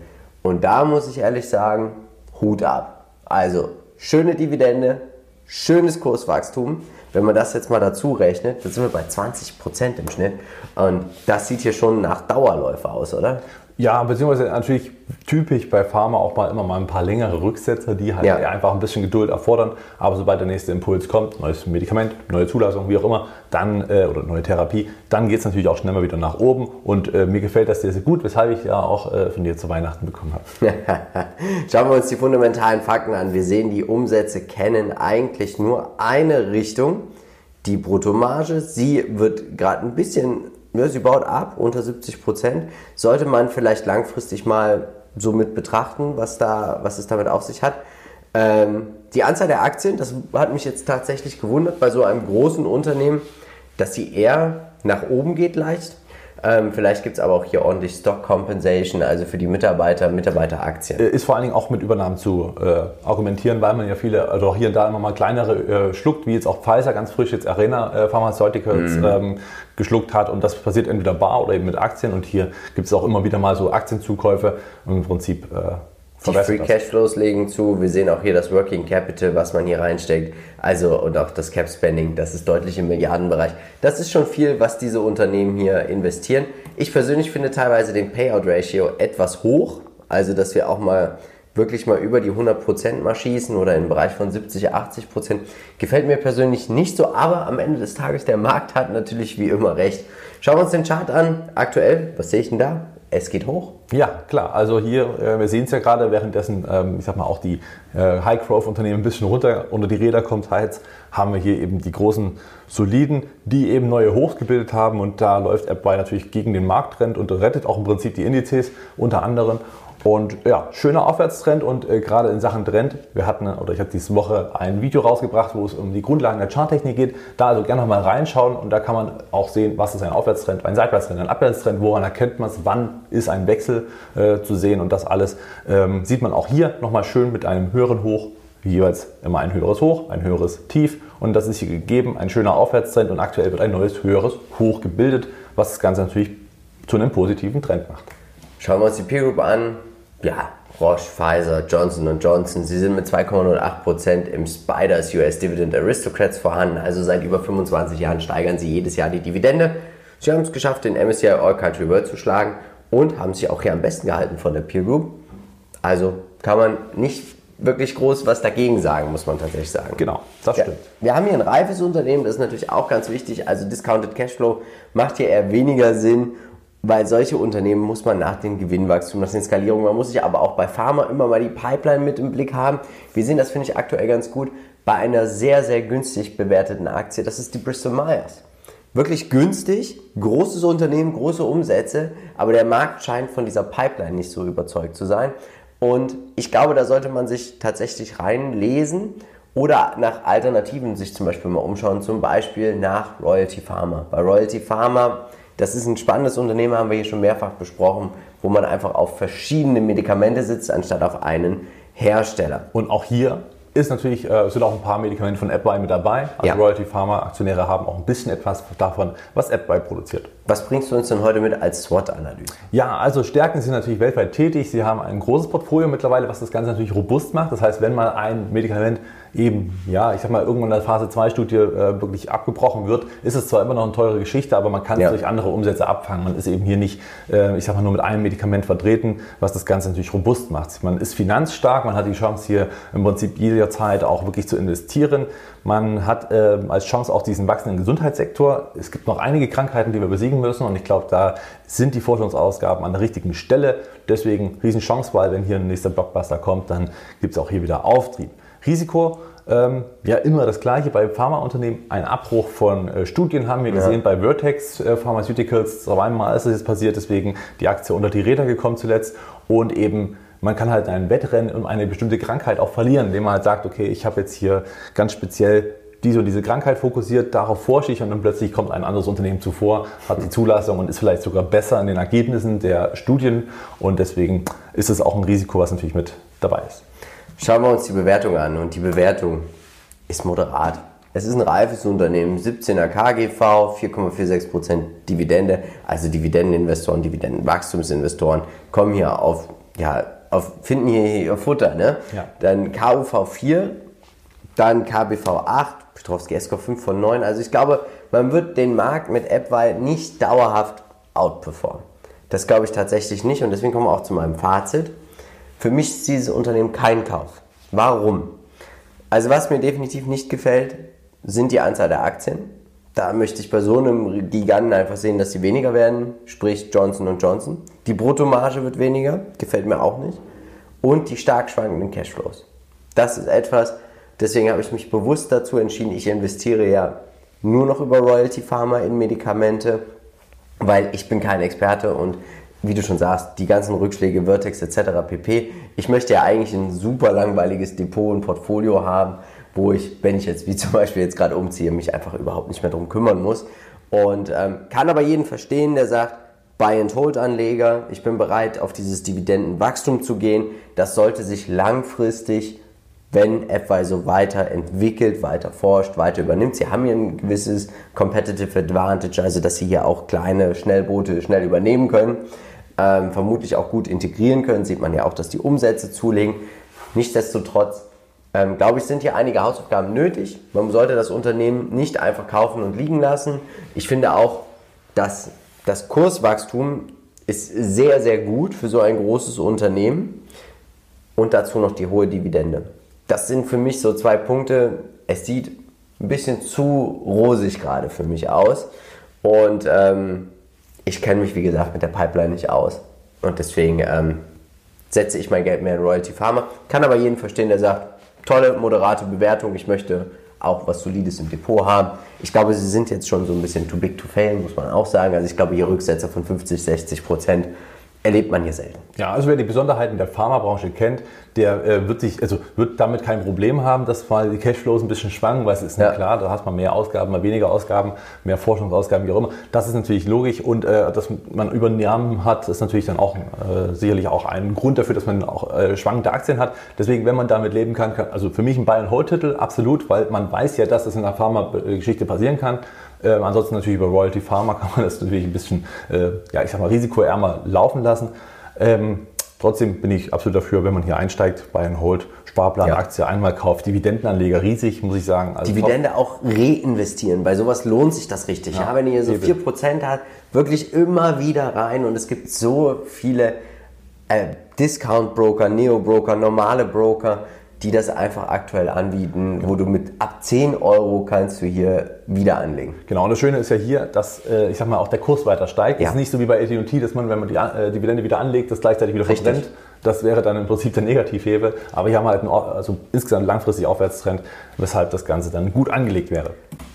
Und da muss ich ehrlich sagen, Hut ab. Also schöne Dividende, schönes Kurswachstum. Wenn man das jetzt mal dazu rechnet, dann sind wir bei 20 Prozent im Schnitt. Und das sieht hier schon nach Dauerläufer aus, oder? Ja, beziehungsweise natürlich typisch bei Pharma auch mal immer mal ein paar längere Rücksätze, die halt ja. einfach ein bisschen Geduld erfordern. Aber sobald der nächste Impuls kommt, neues Medikament, neue Zulassung, wie auch immer, dann äh, oder neue Therapie, dann geht es natürlich auch schnell mal wieder nach oben. Und äh, mir gefällt das sehr, sehr gut, weshalb ich ja auch äh, von dir zu Weihnachten bekommen habe. Schauen wir uns die fundamentalen Fakten an. Wir sehen, die Umsätze kennen eigentlich nur eine Richtung. Die Bruttomarge, sie wird gerade ein bisschen ja, sie baut ab, unter 70 Prozent. Sollte man vielleicht langfristig mal so mit betrachten, was, da, was es damit auf sich hat. Ähm, die Anzahl der Aktien, das hat mich jetzt tatsächlich gewundert bei so einem großen Unternehmen, dass sie eher nach oben geht leicht. Ähm, vielleicht gibt es aber auch hier ordentlich Stock Compensation, also für die Mitarbeiter, Mitarbeiteraktien. Äh, ist vor allen Dingen auch mit Übernahmen zu äh, argumentieren, weil man ja viele, also auch hier und da immer mal kleinere äh, schluckt, wie jetzt auch Pfizer ganz frisch jetzt Arena äh, Pharmaceuticals mhm. ähm, geschluckt hat und das passiert entweder bar oder eben mit Aktien und hier gibt es auch immer wieder mal so Aktienzukäufe und im Prinzip äh, die Free Cashflows legen zu. Wir sehen auch hier das Working Capital, was man hier reinsteckt. Also und auch das Cap Spending, das ist deutlich im Milliardenbereich. Das ist schon viel, was diese Unternehmen hier investieren. Ich persönlich finde teilweise den Payout Ratio etwas hoch. Also dass wir auch mal wirklich mal über die 100% mal schießen oder im Bereich von 70, 80%. Gefällt mir persönlich nicht so, aber am Ende des Tages, der Markt hat natürlich wie immer recht. Schauen wir uns den Chart an. Aktuell, was sehe ich denn da? Es geht hoch. Ja, klar. Also hier, äh, wir sehen es ja gerade, währenddessen, ähm, ich sag mal, auch die äh, High-Growth-Unternehmen ein bisschen runter unter die Räder kommt, jetzt haben wir hier eben die großen Soliden, die eben neue Hochs gebildet haben und da läuft AppWi natürlich gegen den Markttrend und rettet auch im Prinzip die Indizes unter anderem und ja, schöner Aufwärtstrend und äh, gerade in Sachen Trend, wir hatten, oder ich habe diese Woche ein Video rausgebracht, wo es um die Grundlagen der Charttechnik geht. Da also gerne noch mal reinschauen und da kann man auch sehen, was ist ein Aufwärtstrend, ein Seitwärtstrend, ein Abwärtstrend, woran erkennt man es, wann ist ein Wechsel äh, zu sehen und das alles ähm, sieht man auch hier nochmal schön mit einem höheren Hoch, jeweils immer ein höheres Hoch, ein höheres Tief und das ist hier gegeben, ein schöner Aufwärtstrend und aktuell wird ein neues höheres Hoch gebildet, was das Ganze natürlich zu einem positiven Trend macht. Schauen wir uns die Peer Group an ja, Roche, Pfizer, Johnson Johnson, sie sind mit 2,08% im Spiders US Dividend Aristocrats vorhanden. Also seit über 25 Jahren steigern sie jedes Jahr die Dividende. Sie haben es geschafft, den MSCI All Country World zu schlagen und haben sich auch hier am besten gehalten von der Peer Group. Also kann man nicht wirklich groß was dagegen sagen, muss man tatsächlich sagen. Genau, das stimmt. Ja, wir haben hier ein reifes Unternehmen, das ist natürlich auch ganz wichtig. Also Discounted Cashflow macht hier eher weniger Sinn weil solche Unternehmen muss man nach dem Gewinnwachstum, nach den Skalierungen, man muss sich aber auch bei Pharma immer mal die Pipeline mit im Blick haben. Wir sehen das, finde ich, aktuell ganz gut bei einer sehr, sehr günstig bewerteten Aktie. Das ist die Bristol Myers. Wirklich günstig, großes Unternehmen, große Umsätze, aber der Markt scheint von dieser Pipeline nicht so überzeugt zu sein. Und ich glaube, da sollte man sich tatsächlich reinlesen oder nach Alternativen sich zum Beispiel mal umschauen, zum Beispiel nach Royalty Pharma. Bei Royalty Pharma Das ist ein spannendes Unternehmen, haben wir hier schon mehrfach besprochen, wo man einfach auf verschiedene Medikamente sitzt, anstatt auf einen Hersteller. Und auch hier ist natürlich, äh, sind auch ein paar Medikamente von AppBuy mit dabei. Also ja. Royalty Pharma Aktionäre haben auch ein bisschen etwas davon, was AppBuy produziert. Was bringst du uns denn heute mit als SWOT-Analyse? Ja, also Stärken sind natürlich weltweit tätig. Sie haben ein großes Portfolio mittlerweile, was das Ganze natürlich robust macht. Das heißt, wenn mal ein Medikament eben, ja, ich sag mal, irgendwann in der Phase 2 Studie äh, wirklich abgebrochen wird, ist es zwar immer noch eine teure Geschichte, aber man kann ja. es durch andere Umsätze abfangen. Man ist eben hier nicht, äh, ich sag mal, nur mit einem Medikament vertreten, was das Ganze natürlich robust macht. Man ist finanzstark, man hat die Chance hier im Prinzip jederzeit auch wirklich zu investieren. Man hat äh, als Chance auch diesen wachsenden Gesundheitssektor. Es gibt noch einige Krankheiten, die wir besiegen müssen und ich glaube, da sind die Forschungsausgaben an der richtigen Stelle. Deswegen Riesenchance, weil wenn hier ein nächster Blockbuster kommt, dann gibt es auch hier wieder Auftrieb. Risiko, ähm, ja, immer das gleiche bei Pharmaunternehmen. Ein Abbruch von äh, Studien haben wir gesehen bei Vertex äh, Pharmaceuticals. Zweimal ist das jetzt passiert, deswegen die Aktie unter die Räder gekommen zuletzt. Und eben, man kann halt ein Wettrennen um eine bestimmte Krankheit auch verlieren, indem man halt sagt, okay, ich habe jetzt hier ganz speziell diese und diese Krankheit fokussiert, darauf forsche ich und dann plötzlich kommt ein anderes Unternehmen zuvor, hat die Zulassung und ist vielleicht sogar besser in den Ergebnissen der Studien. Und deswegen ist es auch ein Risiko, was natürlich mit dabei ist. Schauen wir uns die Bewertung an und die Bewertung ist moderat. Es ist ein reifes Unternehmen, 17er KGV, 4,46% Dividende, also Dividendeninvestoren, Dividendenwachstumsinvestoren kommen hier auf, ja, auf, finden hier ihr Futter, ne? Ja. Dann KUV 4, dann KBV 8, Petrowski SK 5 von 9. Also ich glaube, man wird den Markt mit AppWise nicht dauerhaft outperformen. Das glaube ich tatsächlich nicht und deswegen kommen wir auch zu meinem Fazit. Für mich ist dieses Unternehmen kein Kauf. Warum? Also was mir definitiv nicht gefällt, sind die Anzahl der Aktien. Da möchte ich bei so einem Giganten einfach sehen, dass sie weniger werden, sprich Johnson Johnson. Die Bruttomarge wird weniger, gefällt mir auch nicht. Und die stark schwankenden Cashflows. Das ist etwas, deswegen habe ich mich bewusst dazu entschieden, ich investiere ja nur noch über Royalty Pharma in Medikamente, weil ich bin kein Experte und wie du schon sagst, die ganzen Rückschläge, Vertex etc. pp. Ich möchte ja eigentlich ein super langweiliges Depot und Portfolio haben, wo ich, wenn ich jetzt wie zum Beispiel jetzt gerade umziehe, mich einfach überhaupt nicht mehr drum kümmern muss. Und ähm, kann aber jeden verstehen, der sagt, Buy-and-Hold-Anleger, ich bin bereit, auf dieses Dividendenwachstum zu gehen. Das sollte sich langfristig, wenn FY so weiterentwickelt, weiter forscht, weiter übernimmt. Sie haben hier ein gewisses Competitive Advantage, also dass sie hier auch kleine Schnellboote schnell übernehmen können ähm, vermutlich auch gut integrieren können. Sieht man ja auch, dass die Umsätze zulegen. Nichtsdestotrotz, ähm, glaube ich, sind hier einige Hausaufgaben nötig. Man sollte das Unternehmen nicht einfach kaufen und liegen lassen. Ich finde auch, dass das Kurswachstum ist sehr, sehr gut für so ein großes Unternehmen und dazu noch die hohe Dividende. Das sind für mich so zwei Punkte. Es sieht ein bisschen zu rosig gerade für mich aus und ähm, ich kenne mich, wie gesagt, mit der Pipeline nicht aus. Und deswegen ähm, setze ich mein Geld mehr in Royalty Pharma. Kann aber jeden verstehen, der sagt, tolle, moderate Bewertung, ich möchte auch was Solides im Depot haben. Ich glaube, sie sind jetzt schon so ein bisschen too big to fail, muss man auch sagen. Also ich glaube, hier Rücksetzer von 50, 60 Prozent erlebt man hier selten. Ja, also wer die Besonderheiten der Pharmabranche kennt, der äh, wird sich, also wird damit kein Problem haben, dass mal die Cashflows ein bisschen schwanken, weil es ist ja. klar, da hat man mehr Ausgaben, mal weniger Ausgaben, mehr Forschungsausgaben, wie auch immer. Das ist natürlich logisch und äh, dass man übernommen hat, ist natürlich dann auch äh, sicherlich auch ein Grund dafür, dass man auch äh, schwankende Aktien hat. Deswegen, wenn man damit leben kann, kann also für mich ein Buy-and-Hold-Titel, absolut, weil man weiß ja, dass das in der Pharma-Geschichte passieren kann. Äh, ansonsten natürlich über Royalty Pharma kann man das natürlich ein bisschen, äh, ja, ich sag mal, risikoärmer laufen lassen. Ähm, trotzdem bin ich absolut dafür, wenn man hier einsteigt, bei einem Hold, Sparplan, ja. Aktie einmal kauft, Dividendenanleger riesig, muss ich sagen. Also Dividende top. auch reinvestieren. Bei sowas lohnt sich das richtig. Ja, ja wenn ihr so eben. 4% habt, wirklich immer wieder rein und es gibt so viele äh, Discount-Broker, Neo-Broker, normale Broker, die das einfach aktuell anbieten, wo du mit ab 10 Euro kannst du hier wieder anlegen. Genau, und das Schöne ist ja hier, dass äh, ich sag mal auch der Kurs weiter steigt. Ja. Es ist nicht so wie bei AT&T, dass man, wenn man die äh, Dividende wieder anlegt, das gleichzeitig wieder Richtig. verbrennt. Das wäre dann im Prinzip der Negativhebel. Aber hier haben wir halt einen also insgesamt langfristig Aufwärtstrend, weshalb das Ganze dann gut angelegt wäre.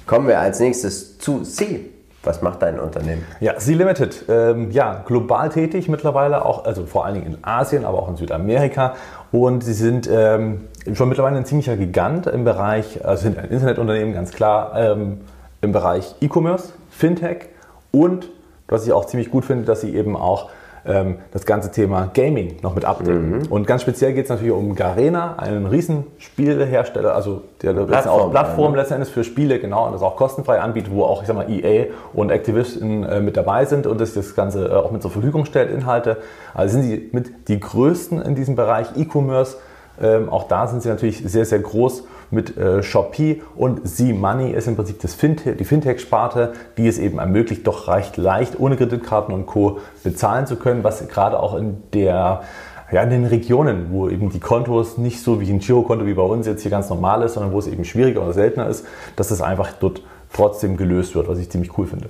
Kommen wir als nächstes zu C. Was macht dein Unternehmen? Ja, Sea Limited, ähm, ja, global tätig mittlerweile, auch, also vor allen Dingen in Asien, aber auch in Südamerika. Und sie sind ähm, schon mittlerweile ein ziemlicher Gigant im Bereich, also sind ein Internetunternehmen, ganz klar, ähm, im Bereich E-Commerce, Fintech und was ich auch ziemlich gut finde, dass sie eben auch ähm, das ganze Thema Gaming noch mit abdecken. Mhm. Und ganz speziell geht es natürlich um Garena, einen Riesenspielehersteller, also der Plattform, auch Plattform ja. letzten für Spiele, genau, und das auch kostenfrei anbietet, wo auch, ich sag mal, EA und Activision äh, mit dabei sind und das das Ganze äh, auch mit zur Verfügung stellt, Inhalte. Also sind sie mit die größten in diesem Bereich E-Commerce. Ähm, auch da sind sie natürlich sehr, sehr groß mit äh, Shopee und Z-Money ist im Prinzip das Fintech, die Fintech-Sparte, die es eben ermöglicht, doch recht leicht ohne Kreditkarten und Co. bezahlen zu können, was gerade auch in der ja, in den Regionen, wo eben die Kontos nicht so wie ein Girokonto wie bei uns jetzt hier ganz normal ist, sondern wo es eben schwieriger oder seltener ist, dass es einfach dort trotzdem gelöst wird, was ich ziemlich cool finde.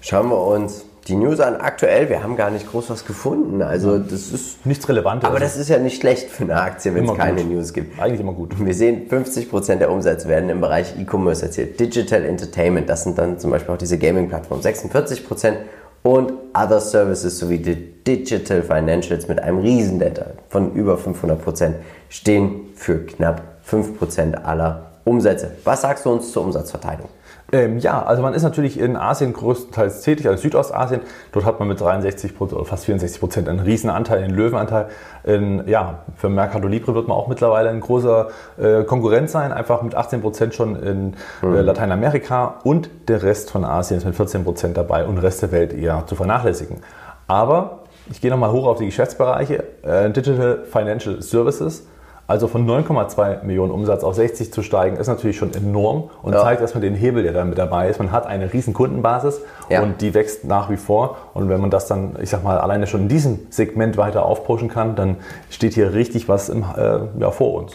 Schauen wir uns die News an. Aktuell, wir haben gar nicht groß was gefunden. Also das ist nichts Relevantes. Aber das ist ja nicht schlecht für eine Aktie, wenn es keine gut. News gibt. Eigentlich immer gut. Wir sehen, 50% der Umsätze werden im Bereich E-Commerce erzielt. Digital Entertainment, das sind dann zum Beispiel auch diese Gaming-Plattformen, 46% und Other Services sowie die Digital Financials mit einem Riesendelta von über 500% stehen für knapp 5% aller Umsätze. Was sagst du uns zur Umsatzverteilung? Ähm, ja, also man ist natürlich in Asien größtenteils tätig, also Südostasien. Dort hat man mit 63 oder fast 64 Prozent einen riesen Anteil, einen Löwenanteil. In, ja, für Mercado Libre wird man auch mittlerweile ein großer äh, Konkurrent sein, einfach mit 18 Prozent schon in äh, mhm. Lateinamerika und der Rest von Asien ist mit 14 Prozent dabei und Rest der Welt eher zu vernachlässigen. Aber ich gehe nochmal hoch auf die Geschäftsbereiche. Äh, Digital Financial Services also von 9,2 Millionen Umsatz auf 60 zu steigen, ist natürlich schon enorm und ja. zeigt erstmal den Hebel, der da mit dabei ist. Man hat eine riesen Kundenbasis ja. und die wächst nach wie vor. Und wenn man das dann, ich sag mal, alleine schon in diesem Segment weiter aufpushen kann, dann steht hier richtig was im, äh, ja, vor uns.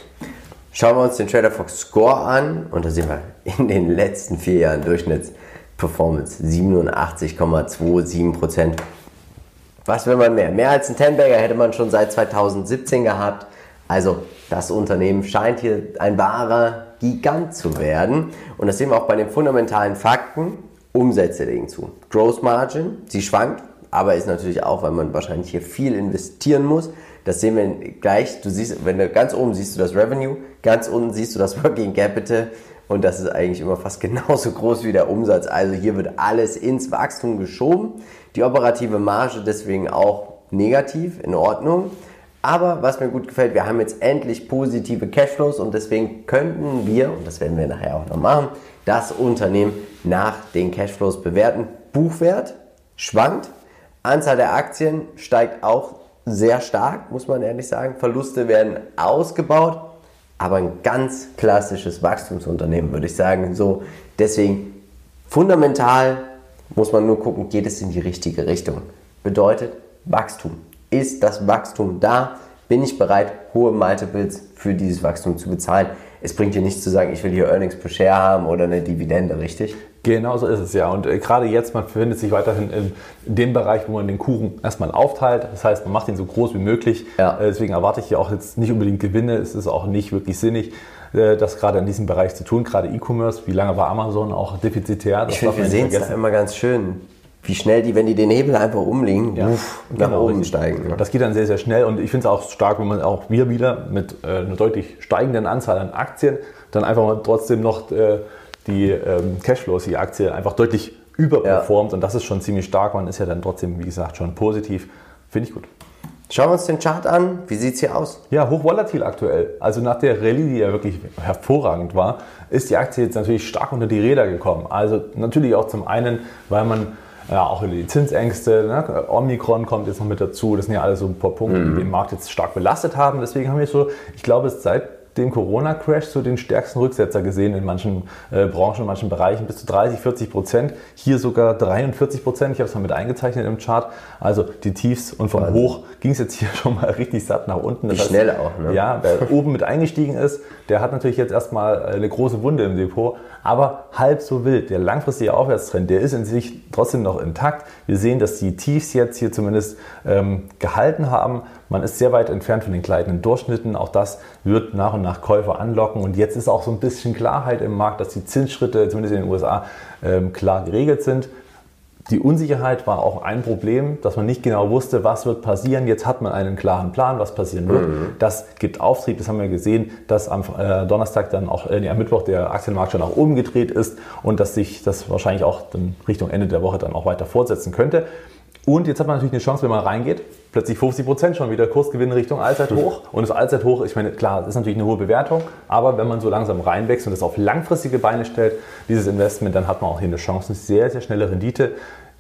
Schauen wir uns den Trader Fox Score an und da sehen wir in den letzten vier Jahren Durchschnittsperformance 87,27 Prozent. Was will man mehr? Mehr als ein Tenbagger hätte man schon seit 2017 gehabt. Also das Unternehmen scheint hier ein wahrer Gigant zu werden. Und das sehen wir auch bei den fundamentalen Fakten. Umsätze legen zu. Gross Margin, sie schwankt, aber ist natürlich auch, weil man wahrscheinlich hier viel investieren muss. Das sehen wir gleich. Du siehst, wenn du ganz oben siehst du das Revenue, ganz unten siehst du das Working Capital und das ist eigentlich immer fast genauso groß wie der Umsatz. Also hier wird alles ins Wachstum geschoben. Die operative Marge deswegen auch negativ, in Ordnung. Aber was mir gut gefällt, wir haben jetzt endlich positive Cashflows und deswegen könnten wir, und das werden wir nachher auch noch machen, das Unternehmen nach den Cashflows bewerten. Buchwert schwankt, Anzahl der Aktien steigt auch sehr stark, muss man ehrlich sagen. Verluste werden ausgebaut, aber ein ganz klassisches Wachstumsunternehmen, würde ich sagen. So, deswegen fundamental muss man nur gucken, geht es in die richtige Richtung. Bedeutet Wachstum ist das Wachstum da? Bin ich bereit, hohe Multiples für dieses Wachstum zu bezahlen? Es bringt dir nichts zu sagen, ich will hier Earnings per Share haben oder eine Dividende, richtig? Genau so ist es ja. Und äh, gerade jetzt, man befindet sich weiterhin in dem Bereich, wo man den Kuchen erstmal aufteilt. Das heißt, man macht ihn so groß wie möglich. Ja. Äh, deswegen erwarte ich hier auch jetzt nicht unbedingt Gewinne. Es ist auch nicht wirklich sinnig, äh, das gerade in diesem Bereich zu tun. Gerade E-Commerce, wie lange war Amazon auch defizitär? Das ich finde, wir sehen es immer ganz schön wie schnell die, wenn die den Hebel einfach umlegen, ja, uff, nach genau, oben richtig. steigen. Das geht dann sehr, sehr schnell und ich finde es auch stark, wenn man auch wir wieder mit äh, einer deutlich steigenden Anzahl an Aktien dann einfach mal trotzdem noch äh, die ähm, Cashflows, die Aktie einfach deutlich überperformt ja. und das ist schon ziemlich stark. Man ist ja dann trotzdem, wie gesagt, schon positiv. Finde ich gut. Schauen wir uns den Chart an. Wie sieht es hier aus? Ja, hochvolatil aktuell. Also nach der Rallye, die ja wirklich hervorragend war, ist die Aktie jetzt natürlich stark unter die Räder gekommen. Also natürlich auch zum einen, weil man ja, auch die Zinsängste. Ne? Omikron kommt jetzt noch mit dazu. Das sind ja alle so ein paar Punkte, mhm. die den Markt jetzt stark belastet haben. Deswegen haben wir so, ich glaube, seit dem Corona-Crash so den stärksten Rücksetzer gesehen in manchen äh, Branchen, in manchen Bereichen, bis zu 30, 40 Prozent. Hier sogar 43 Prozent. Ich habe es mal mit eingezeichnet im Chart. Also die Tiefs und vom Wahnsinn. Hoch ging es jetzt hier schon mal richtig satt nach unten. Das Wie schnell auch. Ne? Ja, wer oben mit eingestiegen ist, der hat natürlich jetzt erstmal eine große Wunde im Depot, aber halb so wild. Der langfristige Aufwärtstrend, der ist in sich trotzdem noch intakt. Wir sehen, dass die Tiefs jetzt hier zumindest ähm, gehalten haben. Man ist sehr weit entfernt von den gleitenden Durchschnitten. Auch das wird nach und nach Käufer anlocken. Und jetzt ist auch so ein bisschen Klarheit im Markt, dass die Zinsschritte, zumindest in den USA, ähm, klar geregelt sind. Die Unsicherheit war auch ein Problem, dass man nicht genau wusste, was wird passieren. Jetzt hat man einen klaren Plan, was passieren wird. Mhm. Das gibt Auftrieb. Das haben wir gesehen, dass am äh, Donnerstag dann auch, äh, am Mittwoch der Aktienmarkt schon nach oben gedreht ist und dass sich das wahrscheinlich auch dann Richtung Ende der Woche dann auch weiter fortsetzen könnte. Und jetzt hat man natürlich eine Chance, wenn man reingeht, plötzlich 50 Prozent schon wieder Kursgewinn Richtung Allzeithoch. Und das Allzeithoch, ich meine, klar, das ist natürlich eine hohe Bewertung, aber wenn man so langsam reinwächst und das auf langfristige Beine stellt, dieses Investment, dann hat man auch hier eine Chance, eine sehr, sehr schnelle Rendite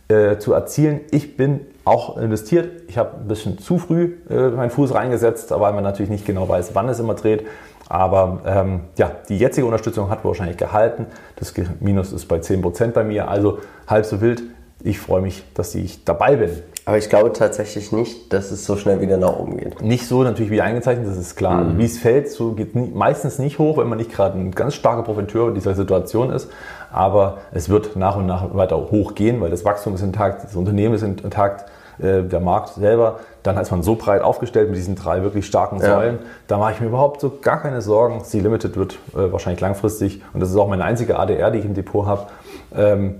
äh, zu erzielen. Ich bin auch investiert. Ich habe ein bisschen zu früh äh, meinen Fuß reingesetzt, weil man natürlich nicht genau weiß, wann es immer dreht. Aber ähm, ja, die jetzige Unterstützung hat wahrscheinlich gehalten. Das Minus ist bei 10% bei mir, also halb so wild. Ich freue mich, dass ich dabei bin. Aber ich glaube tatsächlich nicht, dass es so schnell wieder nach oben geht. Nicht so natürlich wie eingezeichnet, das ist klar. Mhm. Wie es fällt, so geht nie, meistens nicht hoch, wenn man nicht gerade ein ganz starker Profiteur dieser Situation ist. Aber es wird nach und nach weiter hochgehen, weil das Wachstum ist intakt, das Unternehmen ist intakt, äh, der Markt selber. Dann ist man so breit aufgestellt mit diesen drei wirklich starken ja. Säulen. Da mache ich mir überhaupt so gar keine Sorgen. C Limited wird äh, wahrscheinlich langfristig, und das ist auch meine einzige ADR, die ich im Depot habe, ähm,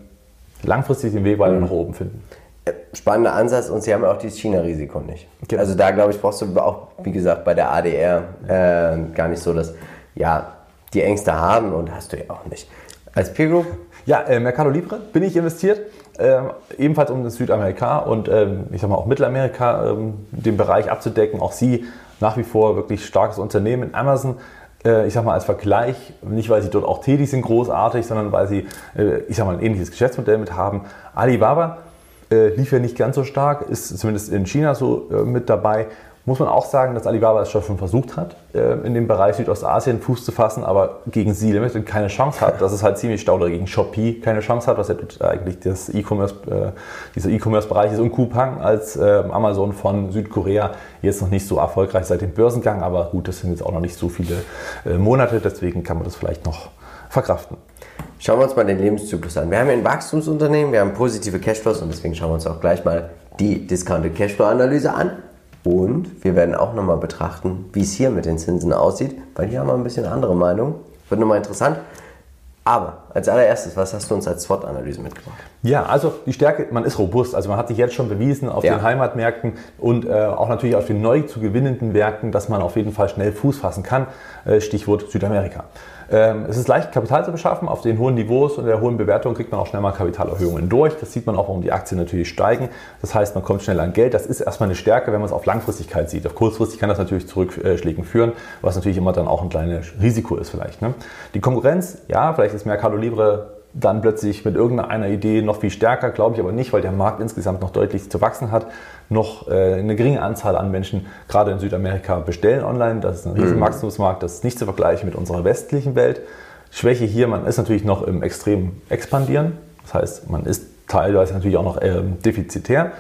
langfristig den Weg weiter mhm. nach oben finden spannender Ansatz und sie haben auch dieses China-Risiko nicht. Genau. Also da glaube ich, brauchst du auch, wie gesagt, bei der ADR äh, gar nicht so, dass ja, die Ängste haben und hast du ja auch nicht. Als Peer Group? Ja, äh, Mercado Libre bin ich investiert, äh, ebenfalls um Südamerika und ähm, ich sag mal auch Mittelamerika ähm, den Bereich abzudecken. Auch sie nach wie vor wirklich starkes Unternehmen. Amazon äh, ich sag mal als Vergleich, nicht weil sie dort auch tätig sind, großartig, sondern weil sie, äh, ich sag mal, ein ähnliches Geschäftsmodell mit haben. Alibaba äh, lief ja nicht ganz so stark, ist zumindest in China so äh, mit dabei. Muss man auch sagen, dass Alibaba es schon versucht hat, äh, in dem Bereich Südostasien Fuß zu fassen, aber gegen sie Limited keine Chance hat. Das ist halt ziemlich stau oder gegen Shopee keine Chance hat, was ja eigentlich das äh, dieser E-Commerce-Bereich ist und Coupang als äh, Amazon von Südkorea jetzt noch nicht so erfolgreich seit dem Börsengang, aber gut, das sind jetzt auch noch nicht so viele äh, Monate, deswegen kann man das vielleicht noch verkraften. Schauen wir uns mal den Lebenszyklus an. Wir haben ein Wachstumsunternehmen, wir haben positive Cashflows und deswegen schauen wir uns auch gleich mal die Discounted Cashflow-Analyse an. Und wir werden auch nochmal betrachten, wie es hier mit den Zinsen aussieht, weil hier haben wir ein bisschen andere Meinung. Wird nochmal interessant. Aber als allererstes, was hast du uns als SWOT-Analyse mitgebracht? Ja, also die Stärke, man ist robust. Also man hat sich jetzt schon bewiesen auf ja. den Heimatmärkten und äh, auch natürlich auf den neu zu gewinnenden Märkten, dass man auf jeden Fall schnell Fuß fassen kann. Äh, Stichwort Südamerika. Ähm, es ist leicht, Kapital zu beschaffen. Auf den hohen Niveaus und der hohen Bewertung kriegt man auch schnell mal Kapitalerhöhungen durch. Das sieht man auch, warum die Aktien natürlich steigen. Das heißt, man kommt schnell an Geld. Das ist erstmal eine Stärke, wenn man es auf Langfristigkeit sieht. Auf kurzfristig kann das natürlich zu Rückschlägen führen, was natürlich immer dann auch ein kleines Risiko ist vielleicht. Ne? Die Konkurrenz, ja, vielleicht ist Mercado Libre dann plötzlich mit irgendeiner Idee noch viel stärker, glaube ich aber nicht, weil der Markt insgesamt noch deutlich zu wachsen hat. Noch äh, eine geringe Anzahl an Menschen, gerade in Südamerika, bestellen online. Das ist ein riesen mhm. Wachstumsmarkt, das ist nicht zu vergleichen mit unserer westlichen Welt. Schwäche hier, man ist natürlich noch im extremen Expandieren. Das heißt, man ist teilweise natürlich auch noch äh, defizitär.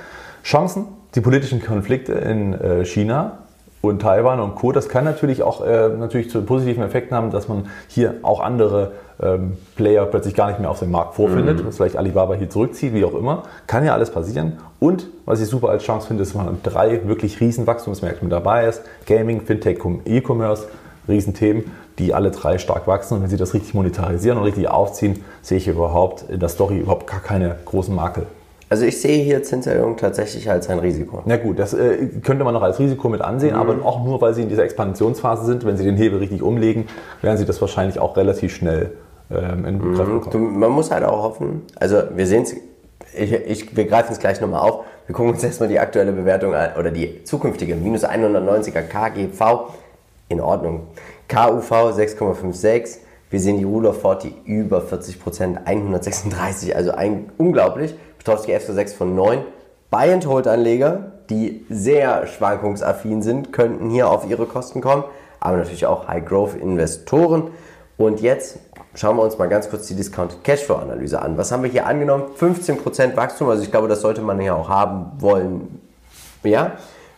Chancen, die politischen Konflikte in äh, China und Taiwan und Co. Das kann natürlich auch äh, natürlich zu positiven Effekten haben, dass man hier auch andere ähm, Player plötzlich gar nicht mehr auf dem Markt vorfindet, mhm. dass vielleicht Alibaba hier zurückzieht, wie auch immer. Kann ja alles passieren. Und was ich super als Chance finde, ist, dass man drei wirklich riesen Wachstumsmärkte mit dabei ist. Gaming, Fintech, E-Commerce, Riesenthemen, die alle drei stark wachsen. Und wenn sie das richtig monetarisieren und richtig aufziehen, sehe ich überhaupt in der Story überhaupt gar keine großen Makel. Also ich sehe hier Zinserhöhung tatsächlich als ein Risiko. Na gut, das äh, könnte man noch als Risiko mit ansehen, mhm. aber auch nur, weil Sie in dieser Expansionsphase sind. Wenn Sie den Hebel richtig umlegen, werden Sie das wahrscheinlich auch relativ schnell ähm, in mhm. Griff bekommen. Man muss halt auch hoffen, also wir sehen es, ich, ich, wir greifen es gleich nochmal auf. Wir gucken uns erstmal die aktuelle Bewertung an oder die zukünftige minus 190er KGV in Ordnung. KUV 6,56. Wir sehen die Rule of 40 über 40% 136, also ein, unglaublich. Ptowski FSO6 von 9. Buy-and-Hold-Anleger, die sehr schwankungsaffin sind, könnten hier auf ihre Kosten kommen, aber natürlich auch High-Growth-Investoren. Und jetzt schauen wir uns mal ganz kurz die Discounted Cashflow-Analyse an. Was haben wir hier angenommen? 15% Wachstum, also ich glaube, das sollte man ja auch haben wollen. Ja?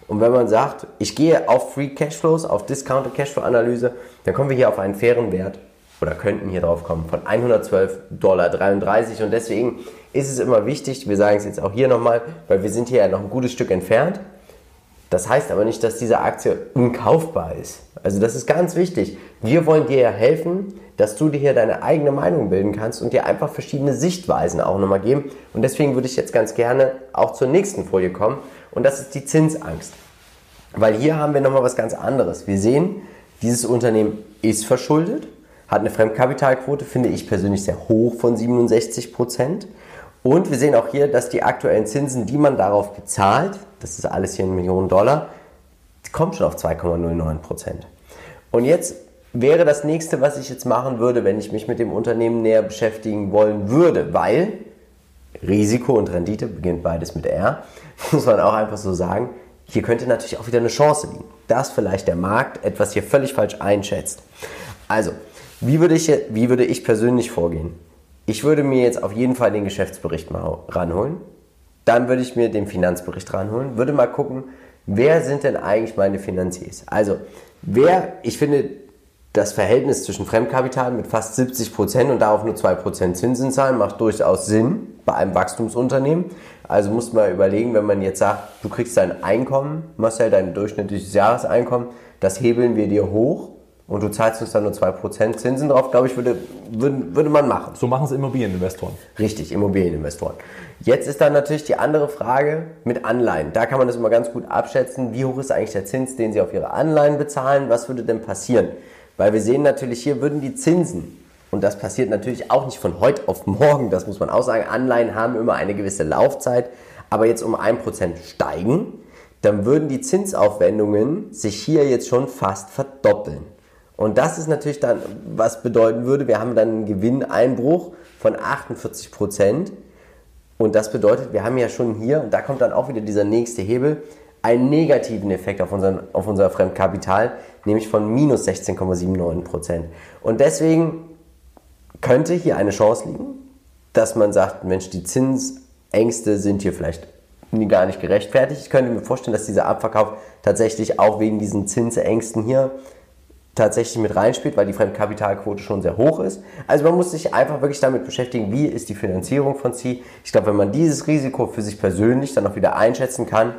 Und wenn man sagt, ich gehe auf Free Cashflows, auf Discounted Cashflow-Analyse, dann kommen wir hier auf einen fairen Wert oder könnten hier drauf kommen von 112,33 Dollar. Und deswegen ist es immer wichtig, wir sagen es jetzt auch hier nochmal, weil wir sind hier ja noch ein gutes Stück entfernt. Das heißt aber nicht, dass diese Aktie unkaufbar ist. Also das ist ganz wichtig. Wir wollen dir ja helfen, dass du dir hier deine eigene Meinung bilden kannst und dir einfach verschiedene Sichtweisen auch nochmal geben. Und deswegen würde ich jetzt ganz gerne auch zur nächsten Folie kommen. Und das ist die Zinsangst. Weil hier haben wir nochmal was ganz anderes. Wir sehen, dieses Unternehmen ist verschuldet, hat eine Fremdkapitalquote, finde ich persönlich sehr hoch von 67 Prozent. Und wir sehen auch hier, dass die aktuellen Zinsen, die man darauf bezahlt, das ist alles hier in Millionen Dollar, kommt schon auf 2,09 Prozent. Und jetzt wäre das nächste, was ich jetzt machen würde, wenn ich mich mit dem Unternehmen näher beschäftigen wollen würde, weil Risiko und Rendite beginnt beides mit R, muss man auch einfach so sagen. Hier könnte natürlich auch wieder eine Chance liegen, dass vielleicht der Markt etwas hier völlig falsch einschätzt. Also, wie würde ich, wie würde ich persönlich vorgehen? Ich würde mir jetzt auf jeden Fall den Geschäftsbericht mal ranholen. Dann würde ich mir den Finanzbericht ranholen, würde mal gucken, wer sind denn eigentlich meine Finanziers? Also, wer, ich finde, das Verhältnis zwischen Fremdkapital mit fast 70 Prozent und darauf nur 2% Zinsen zahlen macht durchaus Sinn bei einem Wachstumsunternehmen. Also muss man überlegen, wenn man jetzt sagt, du kriegst dein Einkommen, Marcel, dein durchschnittliches Jahreseinkommen, das hebeln wir dir hoch und du zahlst uns dann nur 2% Zinsen drauf, glaube ich, würde, würde, würde man machen. So machen es Immobilieninvestoren. Richtig, Immobilieninvestoren. Jetzt ist dann natürlich die andere Frage mit Anleihen. Da kann man das immer ganz gut abschätzen. Wie hoch ist eigentlich der Zins, den Sie auf Ihre Anleihen bezahlen? Was würde denn passieren? Weil wir sehen natürlich hier würden die Zinsen, und das passiert natürlich auch nicht von heute auf morgen, das muss man auch sagen, Anleihen haben immer eine gewisse Laufzeit, aber jetzt um 1% steigen, dann würden die Zinsaufwendungen sich hier jetzt schon fast verdoppeln. Und das ist natürlich dann, was bedeuten würde, wir haben dann einen Gewinneinbruch von 48% Und das bedeutet, wir haben ja schon hier, und da kommt dann auch wieder dieser nächste Hebel, einen negativen Effekt auf, unseren, auf unser Fremdkapital, nämlich von minus 16,79% Und deswegen könnte hier eine Chance liegen, dass man sagt, Mensch, die Zinsängste sind hier vielleicht gar nicht gerechtfertigt. Ich könnte mir vorstellen, dass dieser Abverkauf tatsächlich auch wegen diesen Zinsängsten hier tatsächlich mit reinspielt, weil die Fremdkapitalquote schon sehr hoch ist. Also man muss sich einfach wirklich damit beschäftigen, wie ist die Finanzierung von C. Ich glaube, wenn man dieses Risiko für sich persönlich dann auch wieder einschätzen kann,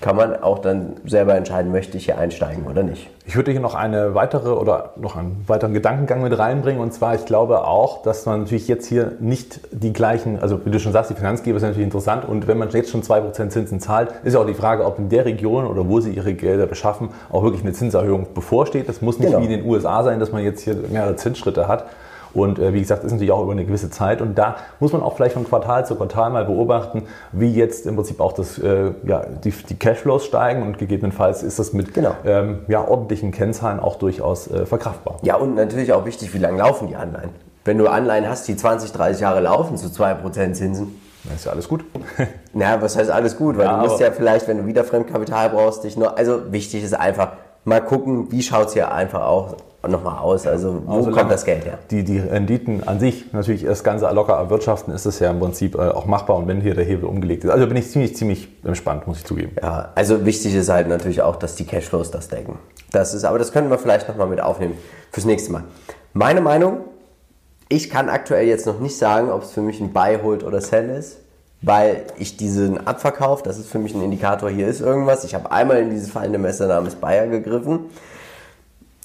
kann man auch dann selber entscheiden, möchte ich hier einsteigen oder nicht. Ich würde hier noch eine weitere oder noch einen weiteren Gedankengang mit reinbringen. Und zwar, ich glaube auch, dass man natürlich jetzt hier nicht die gleichen, also wie du schon sagst, die Finanzgeber sind natürlich interessant. Und wenn man jetzt schon 2% Zinsen zahlt, ist ja auch die Frage, ob in der Region oder wo sie ihre Gelder beschaffen, auch wirklich eine Zinserhöhung bevorsteht. Das muss nicht genau. wie in den USA sein, dass man jetzt hier mehrere Zinsschritte hat. Und äh, wie gesagt, ist natürlich auch über eine gewisse Zeit. Und da muss man auch vielleicht von Quartal zu Quartal mal beobachten, wie jetzt im Prinzip auch das, äh, ja, die, die Cashflows steigen und gegebenenfalls ist das mit genau. ähm, ja, ordentlichen Kennzahlen auch durchaus äh, verkraftbar. Ja, und natürlich auch wichtig, wie lange laufen die Anleihen. Wenn du Anleihen hast, die 20, 30 Jahre laufen zu 2% Zinsen, dann ist ja alles gut. Na, was heißt alles gut? Weil ja, du musst ja vielleicht, wenn du wieder Fremdkapital brauchst, dich nur. Also wichtig ist einfach, mal gucken, wie schaut es hier einfach auch nochmal aus? Also wo also kommt das Geld her? Die, die Renditen an sich, natürlich das Ganze locker erwirtschaften, ist es ja im Prinzip äh, auch machbar und wenn hier der Hebel umgelegt ist. Also bin ich ziemlich, ziemlich entspannt, muss ich zugeben. Ja, also wichtig ist halt natürlich auch, dass die Cashflows das decken. Das ist, aber das können wir vielleicht nochmal mit aufnehmen fürs nächste Mal. Meine Meinung, ich kann aktuell jetzt noch nicht sagen, ob es für mich ein Buy, Hold oder Sell ist weil ich diesen Abverkauf, das ist für mich ein Indikator, hier ist irgendwas. Ich habe einmal in dieses fallende Messer namens Bayer gegriffen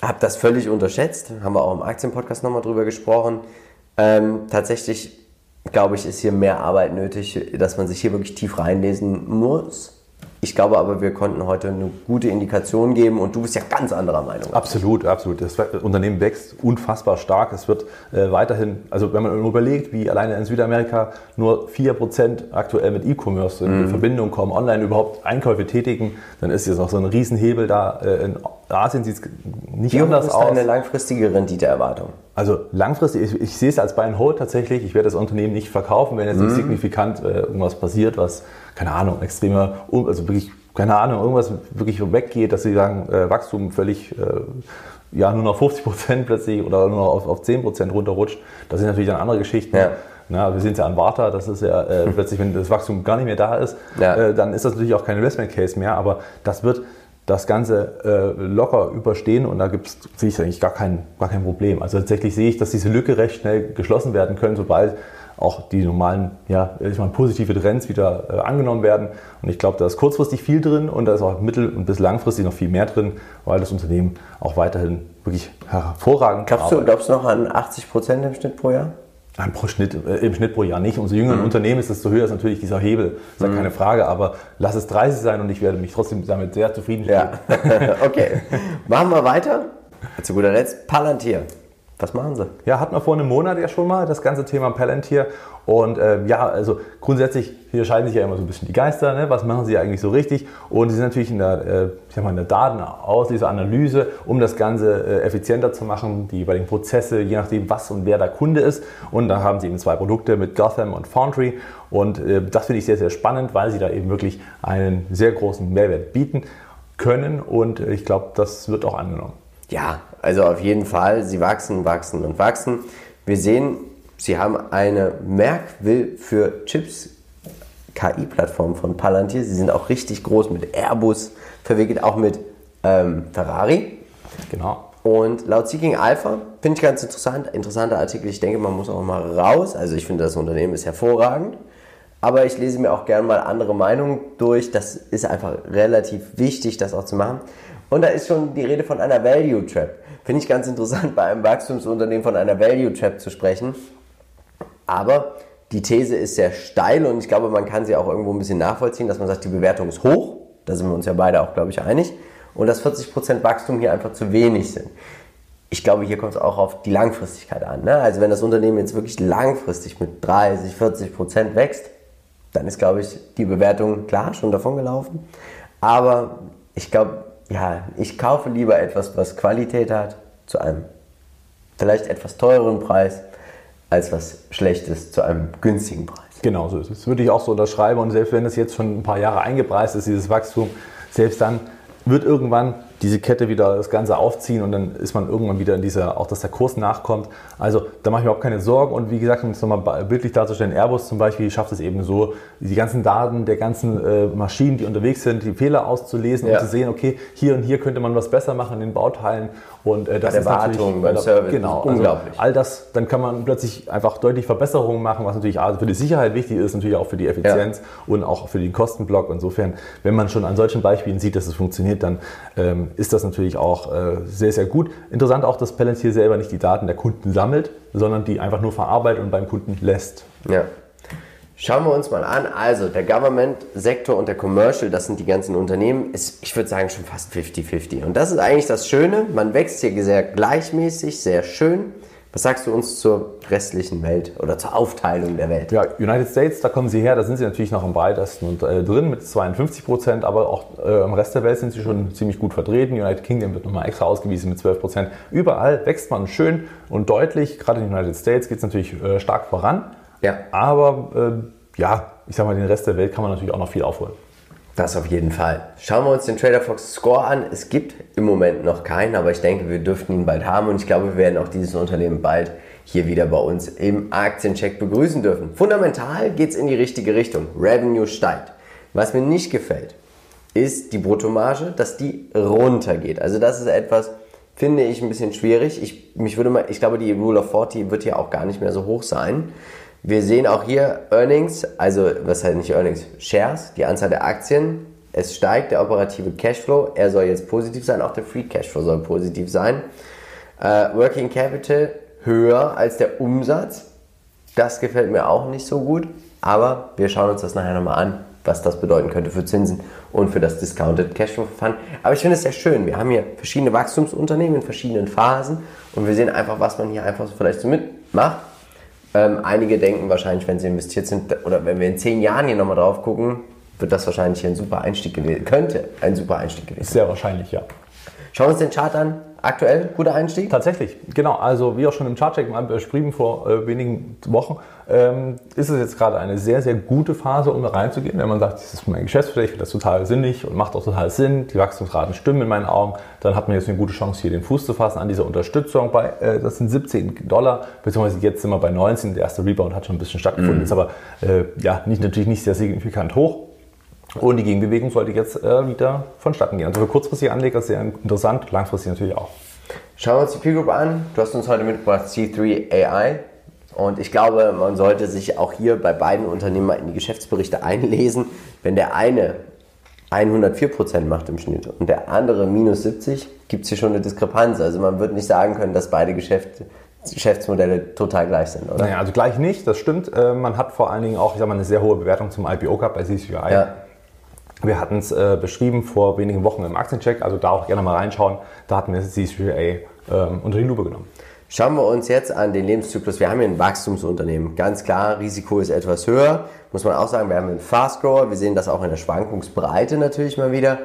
habe das völlig unterschätzt, haben wir auch im Aktienpodcast nochmal drüber gesprochen. Ähm, tatsächlich, glaube ich, ist hier mehr Arbeit nötig, dass man sich hier wirklich tief reinlesen muss. Ich glaube aber, wir konnten heute eine gute Indikation geben und du bist ja ganz anderer Meinung. Absolut, absolut. Das Unternehmen wächst unfassbar stark. Es wird äh, weiterhin, also wenn man überlegt, wie alleine in Südamerika nur 4% aktuell mit E-Commerce in mhm. Verbindung kommen, online überhaupt Einkäufe tätigen, dann ist jetzt auch so ein Riesenhebel da. Äh, in Asien sieht es nicht wie anders aus. Wie ist deine langfristige Renditeerwartung? Also langfristig, ich, ich, sehe es als Buy and Hold tatsächlich. Ich werde das Unternehmen nicht verkaufen, wenn jetzt mhm. nicht signifikant äh, irgendwas passiert, was keine Ahnung, extremer, also wirklich, keine Ahnung, irgendwas wirklich weggeht, dass sie sagen, äh, Wachstum völlig, äh, ja, nur noch 50 Prozent plötzlich oder nur noch auf, auf 10 Prozent runterrutscht. Das sind natürlich dann andere Geschichten. Ja. Na, wir sind ja an Warta, das ist ja äh, plötzlich, wenn das Wachstum gar nicht mehr da ist, ja. äh, dann ist das natürlich auch kein Investment Case mehr, aber das wird das Ganze äh, locker überstehen und da gibt's, sehe ich eigentlich gar kein, gar kein Problem. Also tatsächlich sehe ich, dass diese Lücke recht schnell geschlossen werden können, sobald auch die normalen, ja, ich meine, positive Trends wieder äh, angenommen werden. Und ich glaube, da ist kurzfristig viel drin und da ist auch mittel- und bis langfristig noch viel mehr drin, weil das Unternehmen auch weiterhin wirklich hervorragend Glaubst du, glaubst du noch an 80 Prozent im Schnitt pro Jahr? Nein, pro Schnitt, äh, im Schnitt pro Jahr nicht. Umso jünger ein Mhm. Unternehmen ist, desto höher ist natürlich dieser Hebel. Das ist ja keine Frage, aber lass es 30 sein und ich werde mich trotzdem damit sehr zufrieden Ja. okay. Machen wir weiter. Zu guter Letzt, Palantir. Was machen sie? Ja, hatten wir vor einem Monat ja schon mal das ganze Thema Palantir. Und ähm, ja, also grundsätzlich, hier scheiden sich ja immer so ein bisschen die Geister. Ne? Was machen sie eigentlich so richtig? Und sie sind natürlich in der, äh, ich mal, in der Datenauslese, Analyse, um das Ganze äh, effizienter zu machen, die jeweiligen Prozesse, je nachdem, was und wer der Kunde ist. Und da haben sie eben zwei Produkte mit Gotham und Foundry. Und äh, das finde ich sehr, sehr spannend, weil sie da eben wirklich einen sehr großen Mehrwert bieten können. Und äh, ich glaube, das wird auch angenommen. Ja, also auf jeden Fall. Sie wachsen, wachsen und wachsen. Wir sehen, sie haben eine Merkwill für Chips KI-Plattform von Palantir. Sie sind auch richtig groß mit Airbus, verwickelt auch mit ähm, Ferrari. Genau. Und laut Seeking Alpha finde ich ganz interessant, interessanter Artikel. Ich denke, man muss auch mal raus. Also ich finde, das Unternehmen ist hervorragend. Aber ich lese mir auch gerne mal andere Meinungen durch. Das ist einfach relativ wichtig, das auch zu machen. Und da ist schon die Rede von einer Value Trap. Finde ich ganz interessant, bei einem Wachstumsunternehmen von einer Value Trap zu sprechen. Aber die These ist sehr steil und ich glaube, man kann sie auch irgendwo ein bisschen nachvollziehen, dass man sagt, die Bewertung ist hoch. Da sind wir uns ja beide auch, glaube ich, einig. Und dass 40% Wachstum hier einfach zu wenig sind. Ich glaube, hier kommt es auch auf die Langfristigkeit an. Ne? Also wenn das Unternehmen jetzt wirklich langfristig mit 30, 40 Prozent wächst, dann ist, glaube ich, die Bewertung klar schon davon gelaufen. Aber ich glaube, ja, ich kaufe lieber etwas, was Qualität hat, zu einem vielleicht etwas teureren Preis, als was Schlechtes zu einem günstigen Preis. Genau so ist es. Das würde ich auch so unterschreiben. Und selbst wenn es jetzt schon ein paar Jahre eingepreist ist, dieses Wachstum, selbst dann wird irgendwann diese Kette wieder das Ganze aufziehen und dann ist man irgendwann wieder in dieser, auch dass der Kurs nachkommt. Also da mache ich mir überhaupt keine Sorgen. Und wie gesagt, um es nochmal bildlich darzustellen, Airbus zum Beispiel schafft es eben so, die ganzen Daten der ganzen äh, Maschinen, die unterwegs sind, die Fehler auszulesen Ja. und zu sehen, okay, hier und hier könnte man was besser machen in den Bauteilen. Und äh, das der ist Wartung, beim Service, Genau, ist unglaublich. Also, all das, dann kann man plötzlich einfach deutlich Verbesserungen machen, was natürlich A, für die Sicherheit wichtig ist, natürlich auch für die Effizienz und auch für den Kostenblock. Insofern, wenn man schon an solchen Beispielen sieht, dass es funktioniert, dann ähm, ist das natürlich auch äh, sehr, sehr gut. Interessant auch, dass Palantir selber nicht die Daten der Kunden sammelt, sondern die einfach nur verarbeitet und beim Kunden lässt. Ja. Schauen wir uns mal an. Also, der Government-Sektor und der Commercial, das sind die ganzen Unternehmen, ist, ich würde sagen, schon fast 50-50. Und das ist eigentlich das Schöne. Man wächst hier sehr gleichmäßig, sehr schön. Was sagst du uns zur restlichen Welt oder zur Aufteilung der Welt? Ja, United States, da kommen sie her, da sind sie natürlich noch am breitesten und, äh, drin mit 52 Prozent, aber auch äh, im Rest der Welt sind sie schon ziemlich gut vertreten. United Kingdom wird nochmal extra ausgewiesen mit 12 Prozent. Überall wächst man schön und deutlich, gerade in den United States geht es natürlich äh, stark voran. Ja. Aber äh, ja, ich sag mal, den Rest der Welt kann man natürlich auch noch viel aufholen. Das auf jeden Fall. Schauen wir uns den Trader Fox Score an. Es gibt im Moment noch keinen, aber ich denke, wir dürften ihn bald haben und ich glaube, wir werden auch dieses Unternehmen bald hier wieder bei uns im Aktiencheck begrüßen dürfen. Fundamental geht es in die richtige Richtung. Revenue steigt. Was mir nicht gefällt, ist die Bruttomarge, dass die runtergeht. Also das ist etwas, finde ich ein bisschen schwierig. Ich, mich würde mal, ich glaube, die Rule of 40 wird hier auch gar nicht mehr so hoch sein. Wir sehen auch hier Earnings, also was heißt nicht Earnings, Shares, die Anzahl der Aktien. Es steigt der operative Cashflow, er soll jetzt positiv sein, auch der Free Cashflow soll positiv sein. Äh, Working Capital höher als der Umsatz. Das gefällt mir auch nicht so gut, aber wir schauen uns das nachher nochmal an, was das bedeuten könnte für Zinsen und für das Discounted Cashflow Fund. Aber ich finde es sehr schön. Wir haben hier verschiedene Wachstumsunternehmen in verschiedenen Phasen und wir sehen einfach, was man hier einfach so vielleicht so mitmacht. Ähm, einige denken wahrscheinlich, wenn sie investiert sind oder wenn wir in zehn Jahren hier nochmal drauf gucken, wird das wahrscheinlich ein super Einstieg gewesen, könnte ein super Einstieg gewesen sein. Sehr wahrscheinlich, ja. Schauen wir uns den Chart an. Aktuell, guter Einstieg? Tatsächlich, genau. Also wie auch schon im Chartcheck mal beschrieben vor äh, wenigen Wochen, ähm, ist es jetzt gerade eine sehr, sehr gute Phase, um da reinzugehen. Wenn man sagt, das ist mein Geschäftsfeld, ich finde das total sinnig und macht auch total Sinn, die Wachstumsraten stimmen in meinen Augen, dann hat man jetzt eine gute Chance, hier den Fuß zu fassen an dieser Unterstützung. Bei, äh, das sind 17 Dollar, beziehungsweise jetzt sind wir bei 19. Der erste Rebound hat schon ein bisschen stattgefunden, ist aber äh, ja, nicht, natürlich nicht sehr signifikant hoch. Und die Gegenbewegung sollte jetzt äh, wieder vonstatten gehen. Also für kurzfristige Anleger sehr interessant, langfristig natürlich auch. Schauen wir uns die Peer Group an. Du hast uns heute mitgebracht C3 AI. Und ich glaube, man sollte sich auch hier bei beiden Unternehmen mal in die Geschäftsberichte einlesen. Wenn der eine 104% macht im Schnitt und der andere minus 70, gibt es hier schon eine Diskrepanz. Also man wird nicht sagen können, dass beide Geschäfte, Geschäftsmodelle total gleich sind, oder? Naja, also gleich nicht, das stimmt. Äh, man hat vor allen Dingen auch, ich sag mal, eine sehr hohe Bewertung zum IPO gehabt bei CCI. Ja. Wir hatten es äh, beschrieben vor wenigen Wochen im Aktiencheck, also da auch gerne mal reinschauen. Da hatten wir CCI ähm, unter die Lupe genommen. Schauen wir uns jetzt an den Lebenszyklus. Wir haben hier ein Wachstumsunternehmen. Ganz klar, Risiko ist etwas höher. Muss man auch sagen, wir haben einen Fast Grower. Wir sehen das auch in der Schwankungsbreite natürlich mal wieder.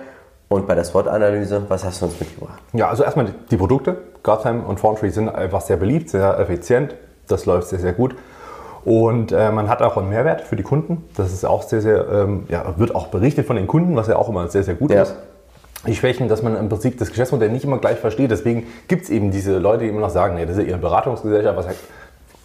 Und bei der SWOT-Analyse, was hast du uns mitgebracht? Ja, also erstmal die Produkte. Gotham und Foundry sind einfach sehr beliebt, sehr effizient. Das läuft sehr, sehr gut. Und äh, man hat auch einen Mehrwert für die Kunden. Das ist auch sehr, sehr, ähm, ja, wird auch berichtet von den Kunden, was ja auch immer sehr, sehr gut ja. ist die Schwächen, dass man im Prinzip das Geschäftsmodell nicht immer gleich versteht. Deswegen gibt es eben diese Leute, die immer noch sagen, nee, das ist ja ihre Beratungsgesellschaft, was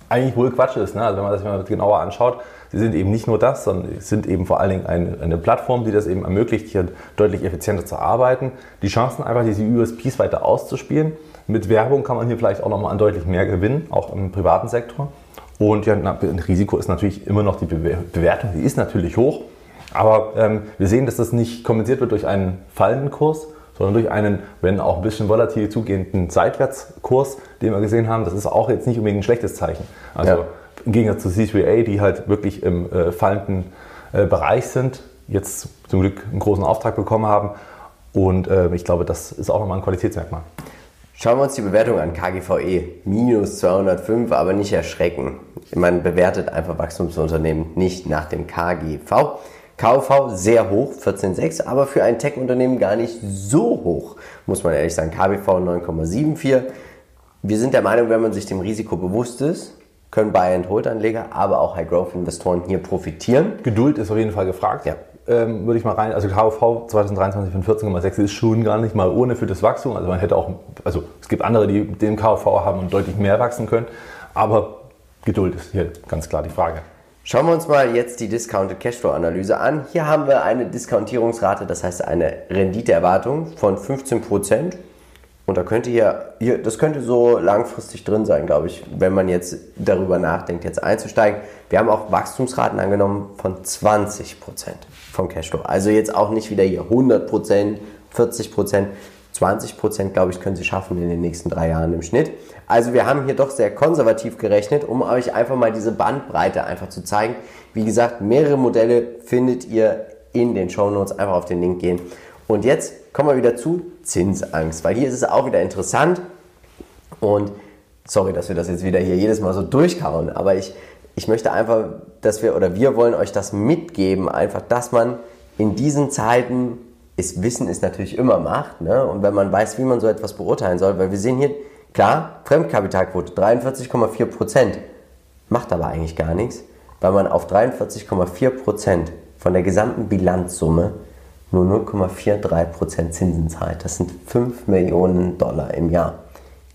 eigentlich wohl Quatsch ist. Ne? Also wenn man das mal genauer anschaut, sie sind eben nicht nur das, sondern sind eben vor allen Dingen eine, eine Plattform, die das eben ermöglicht, hier deutlich effizienter zu arbeiten. Die Chancen einfach, diese USPs weiter auszuspielen. Mit Werbung kann man hier vielleicht auch nochmal an deutlich mehr gewinnen, auch im privaten Sektor. Und ja, ein Risiko ist natürlich immer noch die Bewertung, die ist natürlich hoch. Aber ähm, wir sehen, dass das nicht kompensiert wird durch einen fallenden Kurs, sondern durch einen, wenn auch ein bisschen volatil zugehenden Seitwärtskurs, den wir gesehen haben. Das ist auch jetzt nicht unbedingt ein schlechtes Zeichen. Also ja. im Gegensatz zu C3A, die halt wirklich im äh, fallenden äh, Bereich sind, jetzt zum Glück einen großen Auftrag bekommen haben. Und äh, ich glaube, das ist auch nochmal ein Qualitätsmerkmal. Schauen wir uns die Bewertung an. KGVE minus 205, aber nicht erschrecken. Man bewertet einfach Wachstumsunternehmen nicht nach dem KGV. KV sehr hoch, 14,6, aber für ein Tech-Unternehmen gar nicht so hoch, muss man ehrlich sagen. KBV 9,74. Wir sind der Meinung, wenn man sich dem Risiko bewusst ist, können Buy-and-Hold-Anleger, aber auch High-Growth-Investoren hier profitieren. Geduld ist auf jeden Fall gefragt. Ja. Ähm, würde ich mal rein, also KV 2023 von 14,6 ist schon gar nicht mal ohne für das Wachstum. Also man hätte auch, also es gibt andere, die den KV haben und deutlich mehr wachsen können, aber Geduld ist hier ganz klar die Frage. Schauen wir uns mal jetzt die Discounted Cashflow Analyse an. Hier haben wir eine Diskontierungsrate, das heißt eine Renditeerwartung von 15%. Und da könnte hier, das könnte so langfristig drin sein, glaube ich, wenn man jetzt darüber nachdenkt, jetzt einzusteigen. Wir haben auch Wachstumsraten angenommen von 20% vom Cashflow. Also jetzt auch nicht wieder hier 100%, 40%, 20 Prozent, glaube ich, können sie schaffen in den nächsten drei Jahren im Schnitt. Also wir haben hier doch sehr konservativ gerechnet, um euch einfach mal diese Bandbreite einfach zu zeigen. Wie gesagt, mehrere Modelle findet ihr in den Show Notes. Einfach auf den Link gehen. Und jetzt kommen wir wieder zu Zinsangst, weil hier ist es auch wieder interessant. Und sorry, dass wir das jetzt wieder hier jedes Mal so durchkauen, aber ich, ich möchte einfach, dass wir oder wir wollen euch das mitgeben, einfach, dass man in diesen Zeiten ist Wissen ist natürlich immer Macht. Ne? Und wenn man weiß, wie man so etwas beurteilen soll, weil wir sehen hier, klar, Fremdkapitalquote 43,4 Prozent, macht aber eigentlich gar nichts, weil man auf 43,4 Prozent von der gesamten Bilanzsumme nur 0,43 Prozent Zinsen zahlt. Das sind 5 Millionen Dollar im Jahr.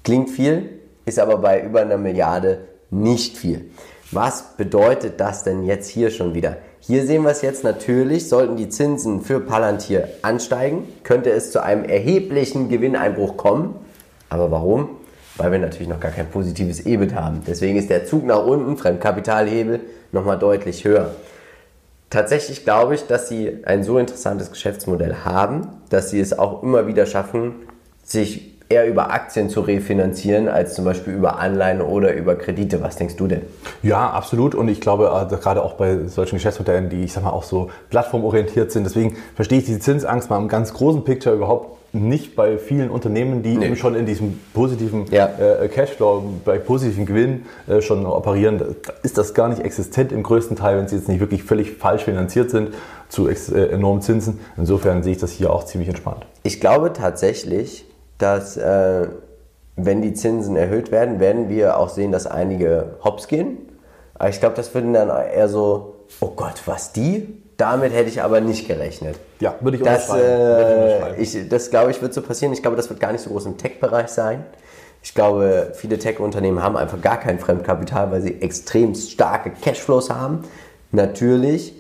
Klingt viel, ist aber bei über einer Milliarde nicht viel. Was bedeutet das denn jetzt hier schon wieder? Hier sehen wir es jetzt natürlich, sollten die Zinsen für Palantir ansteigen, könnte es zu einem erheblichen Gewinneinbruch kommen. Aber warum? Weil wir natürlich noch gar kein positives EBIT haben. Deswegen ist der Zug nach unten, Fremdkapitalhebel, nochmal deutlich höher. Tatsächlich glaube ich, dass sie ein so interessantes Geschäftsmodell haben, dass sie es auch immer wieder schaffen, sich eher über Aktien zu refinanzieren als zum Beispiel über Anleihen oder über Kredite. Was denkst du denn? Ja, absolut. Und ich glaube, äh, gerade auch bei solchen Geschäftsmodellen, die ich sag mal auch so plattformorientiert sind, deswegen verstehe ich diese Zinsangst mal im ganz großen Picture überhaupt nicht bei vielen Unternehmen, die nee. eben schon in diesem positiven ja. äh, Cashflow, bei positiven Gewinn äh, schon operieren, ist das gar nicht existent im größten Teil, wenn sie jetzt nicht wirklich völlig falsch finanziert sind zu äh, enormen Zinsen. Insofern sehe ich das hier auch ziemlich entspannt. Ich glaube tatsächlich, dass äh, wenn die Zinsen erhöht werden, werden wir auch sehen, dass einige hops gehen. Aber ich glaube, das würden dann eher so, oh Gott, was die? Damit hätte ich aber nicht gerechnet. Ja, würde ich das, äh, ich, das glaube ich, wird so passieren. Ich glaube, das wird gar nicht so groß im Tech-Bereich sein. Ich glaube, viele Tech-Unternehmen haben einfach gar kein Fremdkapital, weil sie extrem starke Cashflows haben. Natürlich.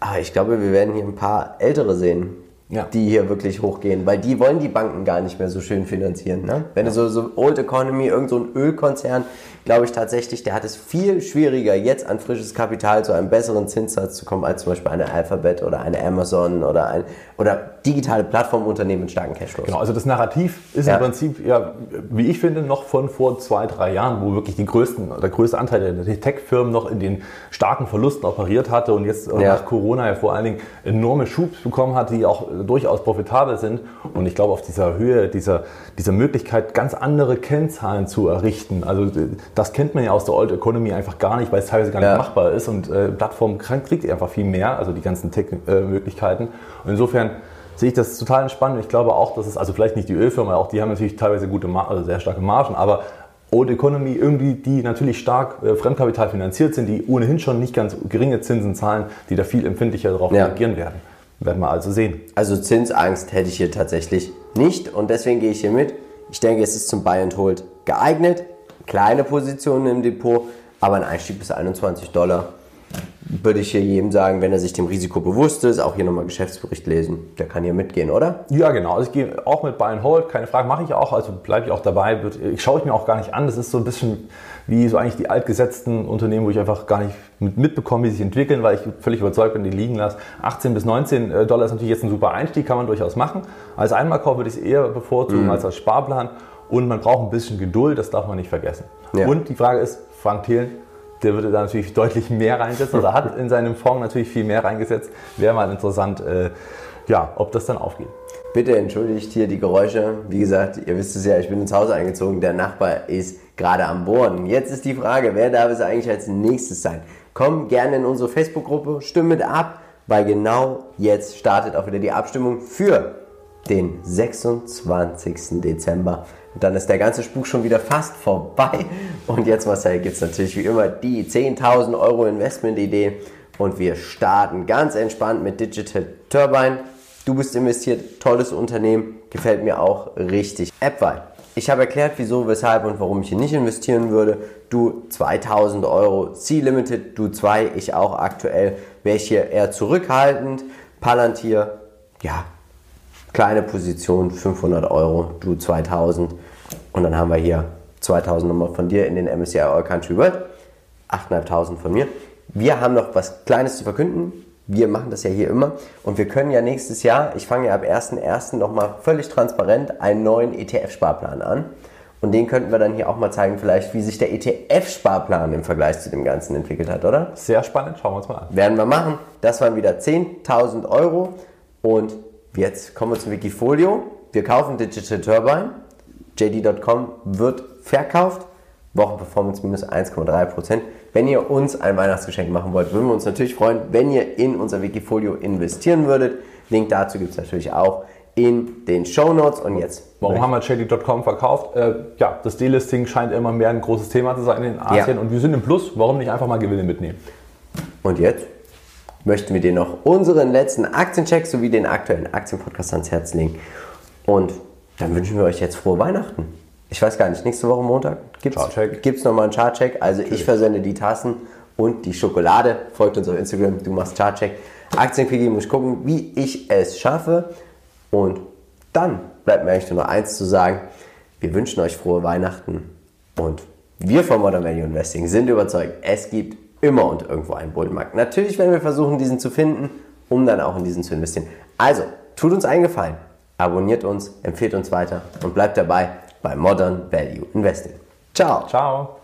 Aber ich glaube, wir werden hier ein paar ältere sehen ja. die hier wirklich hochgehen, weil die wollen die Banken gar nicht mehr so schön finanzieren. Ne? Wenn ja. du so, so Old Economy, irgend so ein Ölkonzern, glaube ich tatsächlich, der hat es viel schwieriger, jetzt an frisches Kapital zu einem besseren Zinssatz zu kommen, als zum Beispiel eine Alphabet oder eine Amazon oder ein oder digitale Plattformunternehmen mit starken Cashflows. Genau, also das Narrativ ist ja. im Prinzip, ja, wie ich finde, noch von vor zwei, drei Jahren, wo wirklich die größten, der größte Anteil der Tech-Firmen noch in den starken Verlusten operiert hatte und jetzt ja. nach Corona ja vor allen Dingen enorme Schubs bekommen hat, die auch durchaus profitabel sind. Und ich glaube, auf dieser Höhe, dieser, dieser Möglichkeit, ganz andere Kennzahlen zu errichten, also das kennt man ja aus der Old Economy einfach gar nicht, weil es teilweise gar nicht ja. machbar ist und äh, Plattformen kriegt einfach viel mehr, also die ganzen Tech-Möglichkeiten. Und insofern sehe ich das total entspannt. Ich glaube auch, dass es, also vielleicht nicht die Ölfirma, auch die haben natürlich teilweise gute, also sehr starke Margen, aber Old Economy irgendwie, die natürlich stark äh, Fremdkapital finanziert sind, die ohnehin schon nicht ganz geringe Zinsen zahlen, die da viel empfindlicher darauf ja. reagieren werden. Werden wir also sehen. Also Zinsangst hätte ich hier tatsächlich nicht und deswegen gehe ich hier mit. Ich denke, es ist zum Buy and Hold geeignet. Kleine Positionen im Depot, aber ein Einstieg bis 21 Dollar würde ich hier jedem sagen, wenn er sich dem Risiko bewusst ist, auch hier nochmal Geschäftsbericht lesen. Der kann hier mitgehen, oder? Ja, genau. Also ich gehe auch mit Buy and Hold, keine Frage, mache ich auch, also bleibe ich auch dabei. Ich schaue ich mir auch gar nicht an. Das ist so ein bisschen wie so eigentlich die altgesetzten Unternehmen, wo ich einfach gar nicht mitbekomme, wie sie sich entwickeln, weil ich völlig überzeugt bin, die liegen lasse. 18 bis 19 äh, Dollar ist natürlich jetzt ein super Einstieg, kann man durchaus machen. Als Einmalkauf würde ich es eher bevorzugen mhm. als als Sparplan. Und man braucht ein bisschen Geduld, das darf man nicht vergessen. Ja. Und die Frage ist, Frank Thelen, der würde da natürlich deutlich mehr reinsetzen oder hat in seinem Fonds natürlich viel mehr reingesetzt. Wäre mal interessant, äh, ja, ob das dann aufgeht. Bitte entschuldigt hier die Geräusche. Wie gesagt, ihr wisst es ja, ich bin ins Haus eingezogen. Der Nachbar ist gerade am Bohren. Jetzt ist die Frage, wer darf es eigentlich als nächstes sein? Komm gerne in unsere Facebook-Gruppe, stimme mit ab, weil genau jetzt startet auch wieder die Abstimmung für den 26. Dezember. Dann ist der ganze Spuk schon wieder fast vorbei. Und jetzt, Marcel, gibt es natürlich wie immer die 10.000 Euro Investment-Idee. Und wir starten ganz entspannt mit Digital Turbine. Du bist investiert, tolles Unternehmen, gefällt mir auch richtig. AppWise. Ich habe erklärt, wieso, weshalb und warum ich hier nicht investieren würde. Du 2000 Euro C-Limited, du 2, ich auch aktuell. Wäre ich hier eher zurückhaltend. Palantir, ja, kleine Position 500 Euro, du 2000 und dann haben wir hier 2000 nochmal von dir in den MSCI All Country World, 8500 von mir. Wir haben noch was Kleines zu verkünden. Wir machen das ja hier immer und wir können ja nächstes Jahr, ich fange ja ab 1.1. nochmal völlig transparent einen neuen ETF-Sparplan an. Und den könnten wir dann hier auch mal zeigen, vielleicht, wie sich der ETF-Sparplan im Vergleich zu dem Ganzen entwickelt hat, oder? Sehr spannend, schauen wir uns mal an. Werden wir machen. Das waren wieder 10.000 Euro und Jetzt kommen wir zum Wikifolio. Wir kaufen Digital Turbine. JD.com wird verkauft. Wochenperformance minus 1,3%. Wenn ihr uns ein Weihnachtsgeschenk machen wollt, würden wir uns natürlich freuen, wenn ihr in unser Wikifolio investieren würdet. Link dazu gibt es natürlich auch in den Show Notes. Und jetzt. Warum haben wir JD.com verkauft? Äh, ja, das Delisting scheint immer mehr ein großes Thema zu sein in Asien ja. und wir sind im Plus. Warum nicht einfach mal Gewinne mitnehmen? Und jetzt möchten wir dir noch unseren letzten Aktiencheck sowie den aktuellen Aktienpodcast ans Herz legen. Und dann wünschen wir euch jetzt frohe Weihnachten. Ich weiß gar nicht, nächste Woche Montag gibt es nochmal einen Chartcheck. Also Natürlich. ich versende die Tassen und die Schokolade. Folgt uns auf Instagram, du machst Chartcheck. Aktienquickie muss ich gucken, wie ich es schaffe. Und dann bleibt mir eigentlich nur noch eins zu sagen. Wir wünschen euch frohe Weihnachten und wir von Modern Value Investing sind überzeugt, es gibt immer und irgendwo einen Bullenmarkt. Natürlich werden wir versuchen, diesen zu finden, um dann auch in diesen zu investieren. Also, tut uns einen Gefallen, abonniert uns, empfehlt uns weiter und bleibt dabei bei Modern Value Investing. Ciao. Ciao.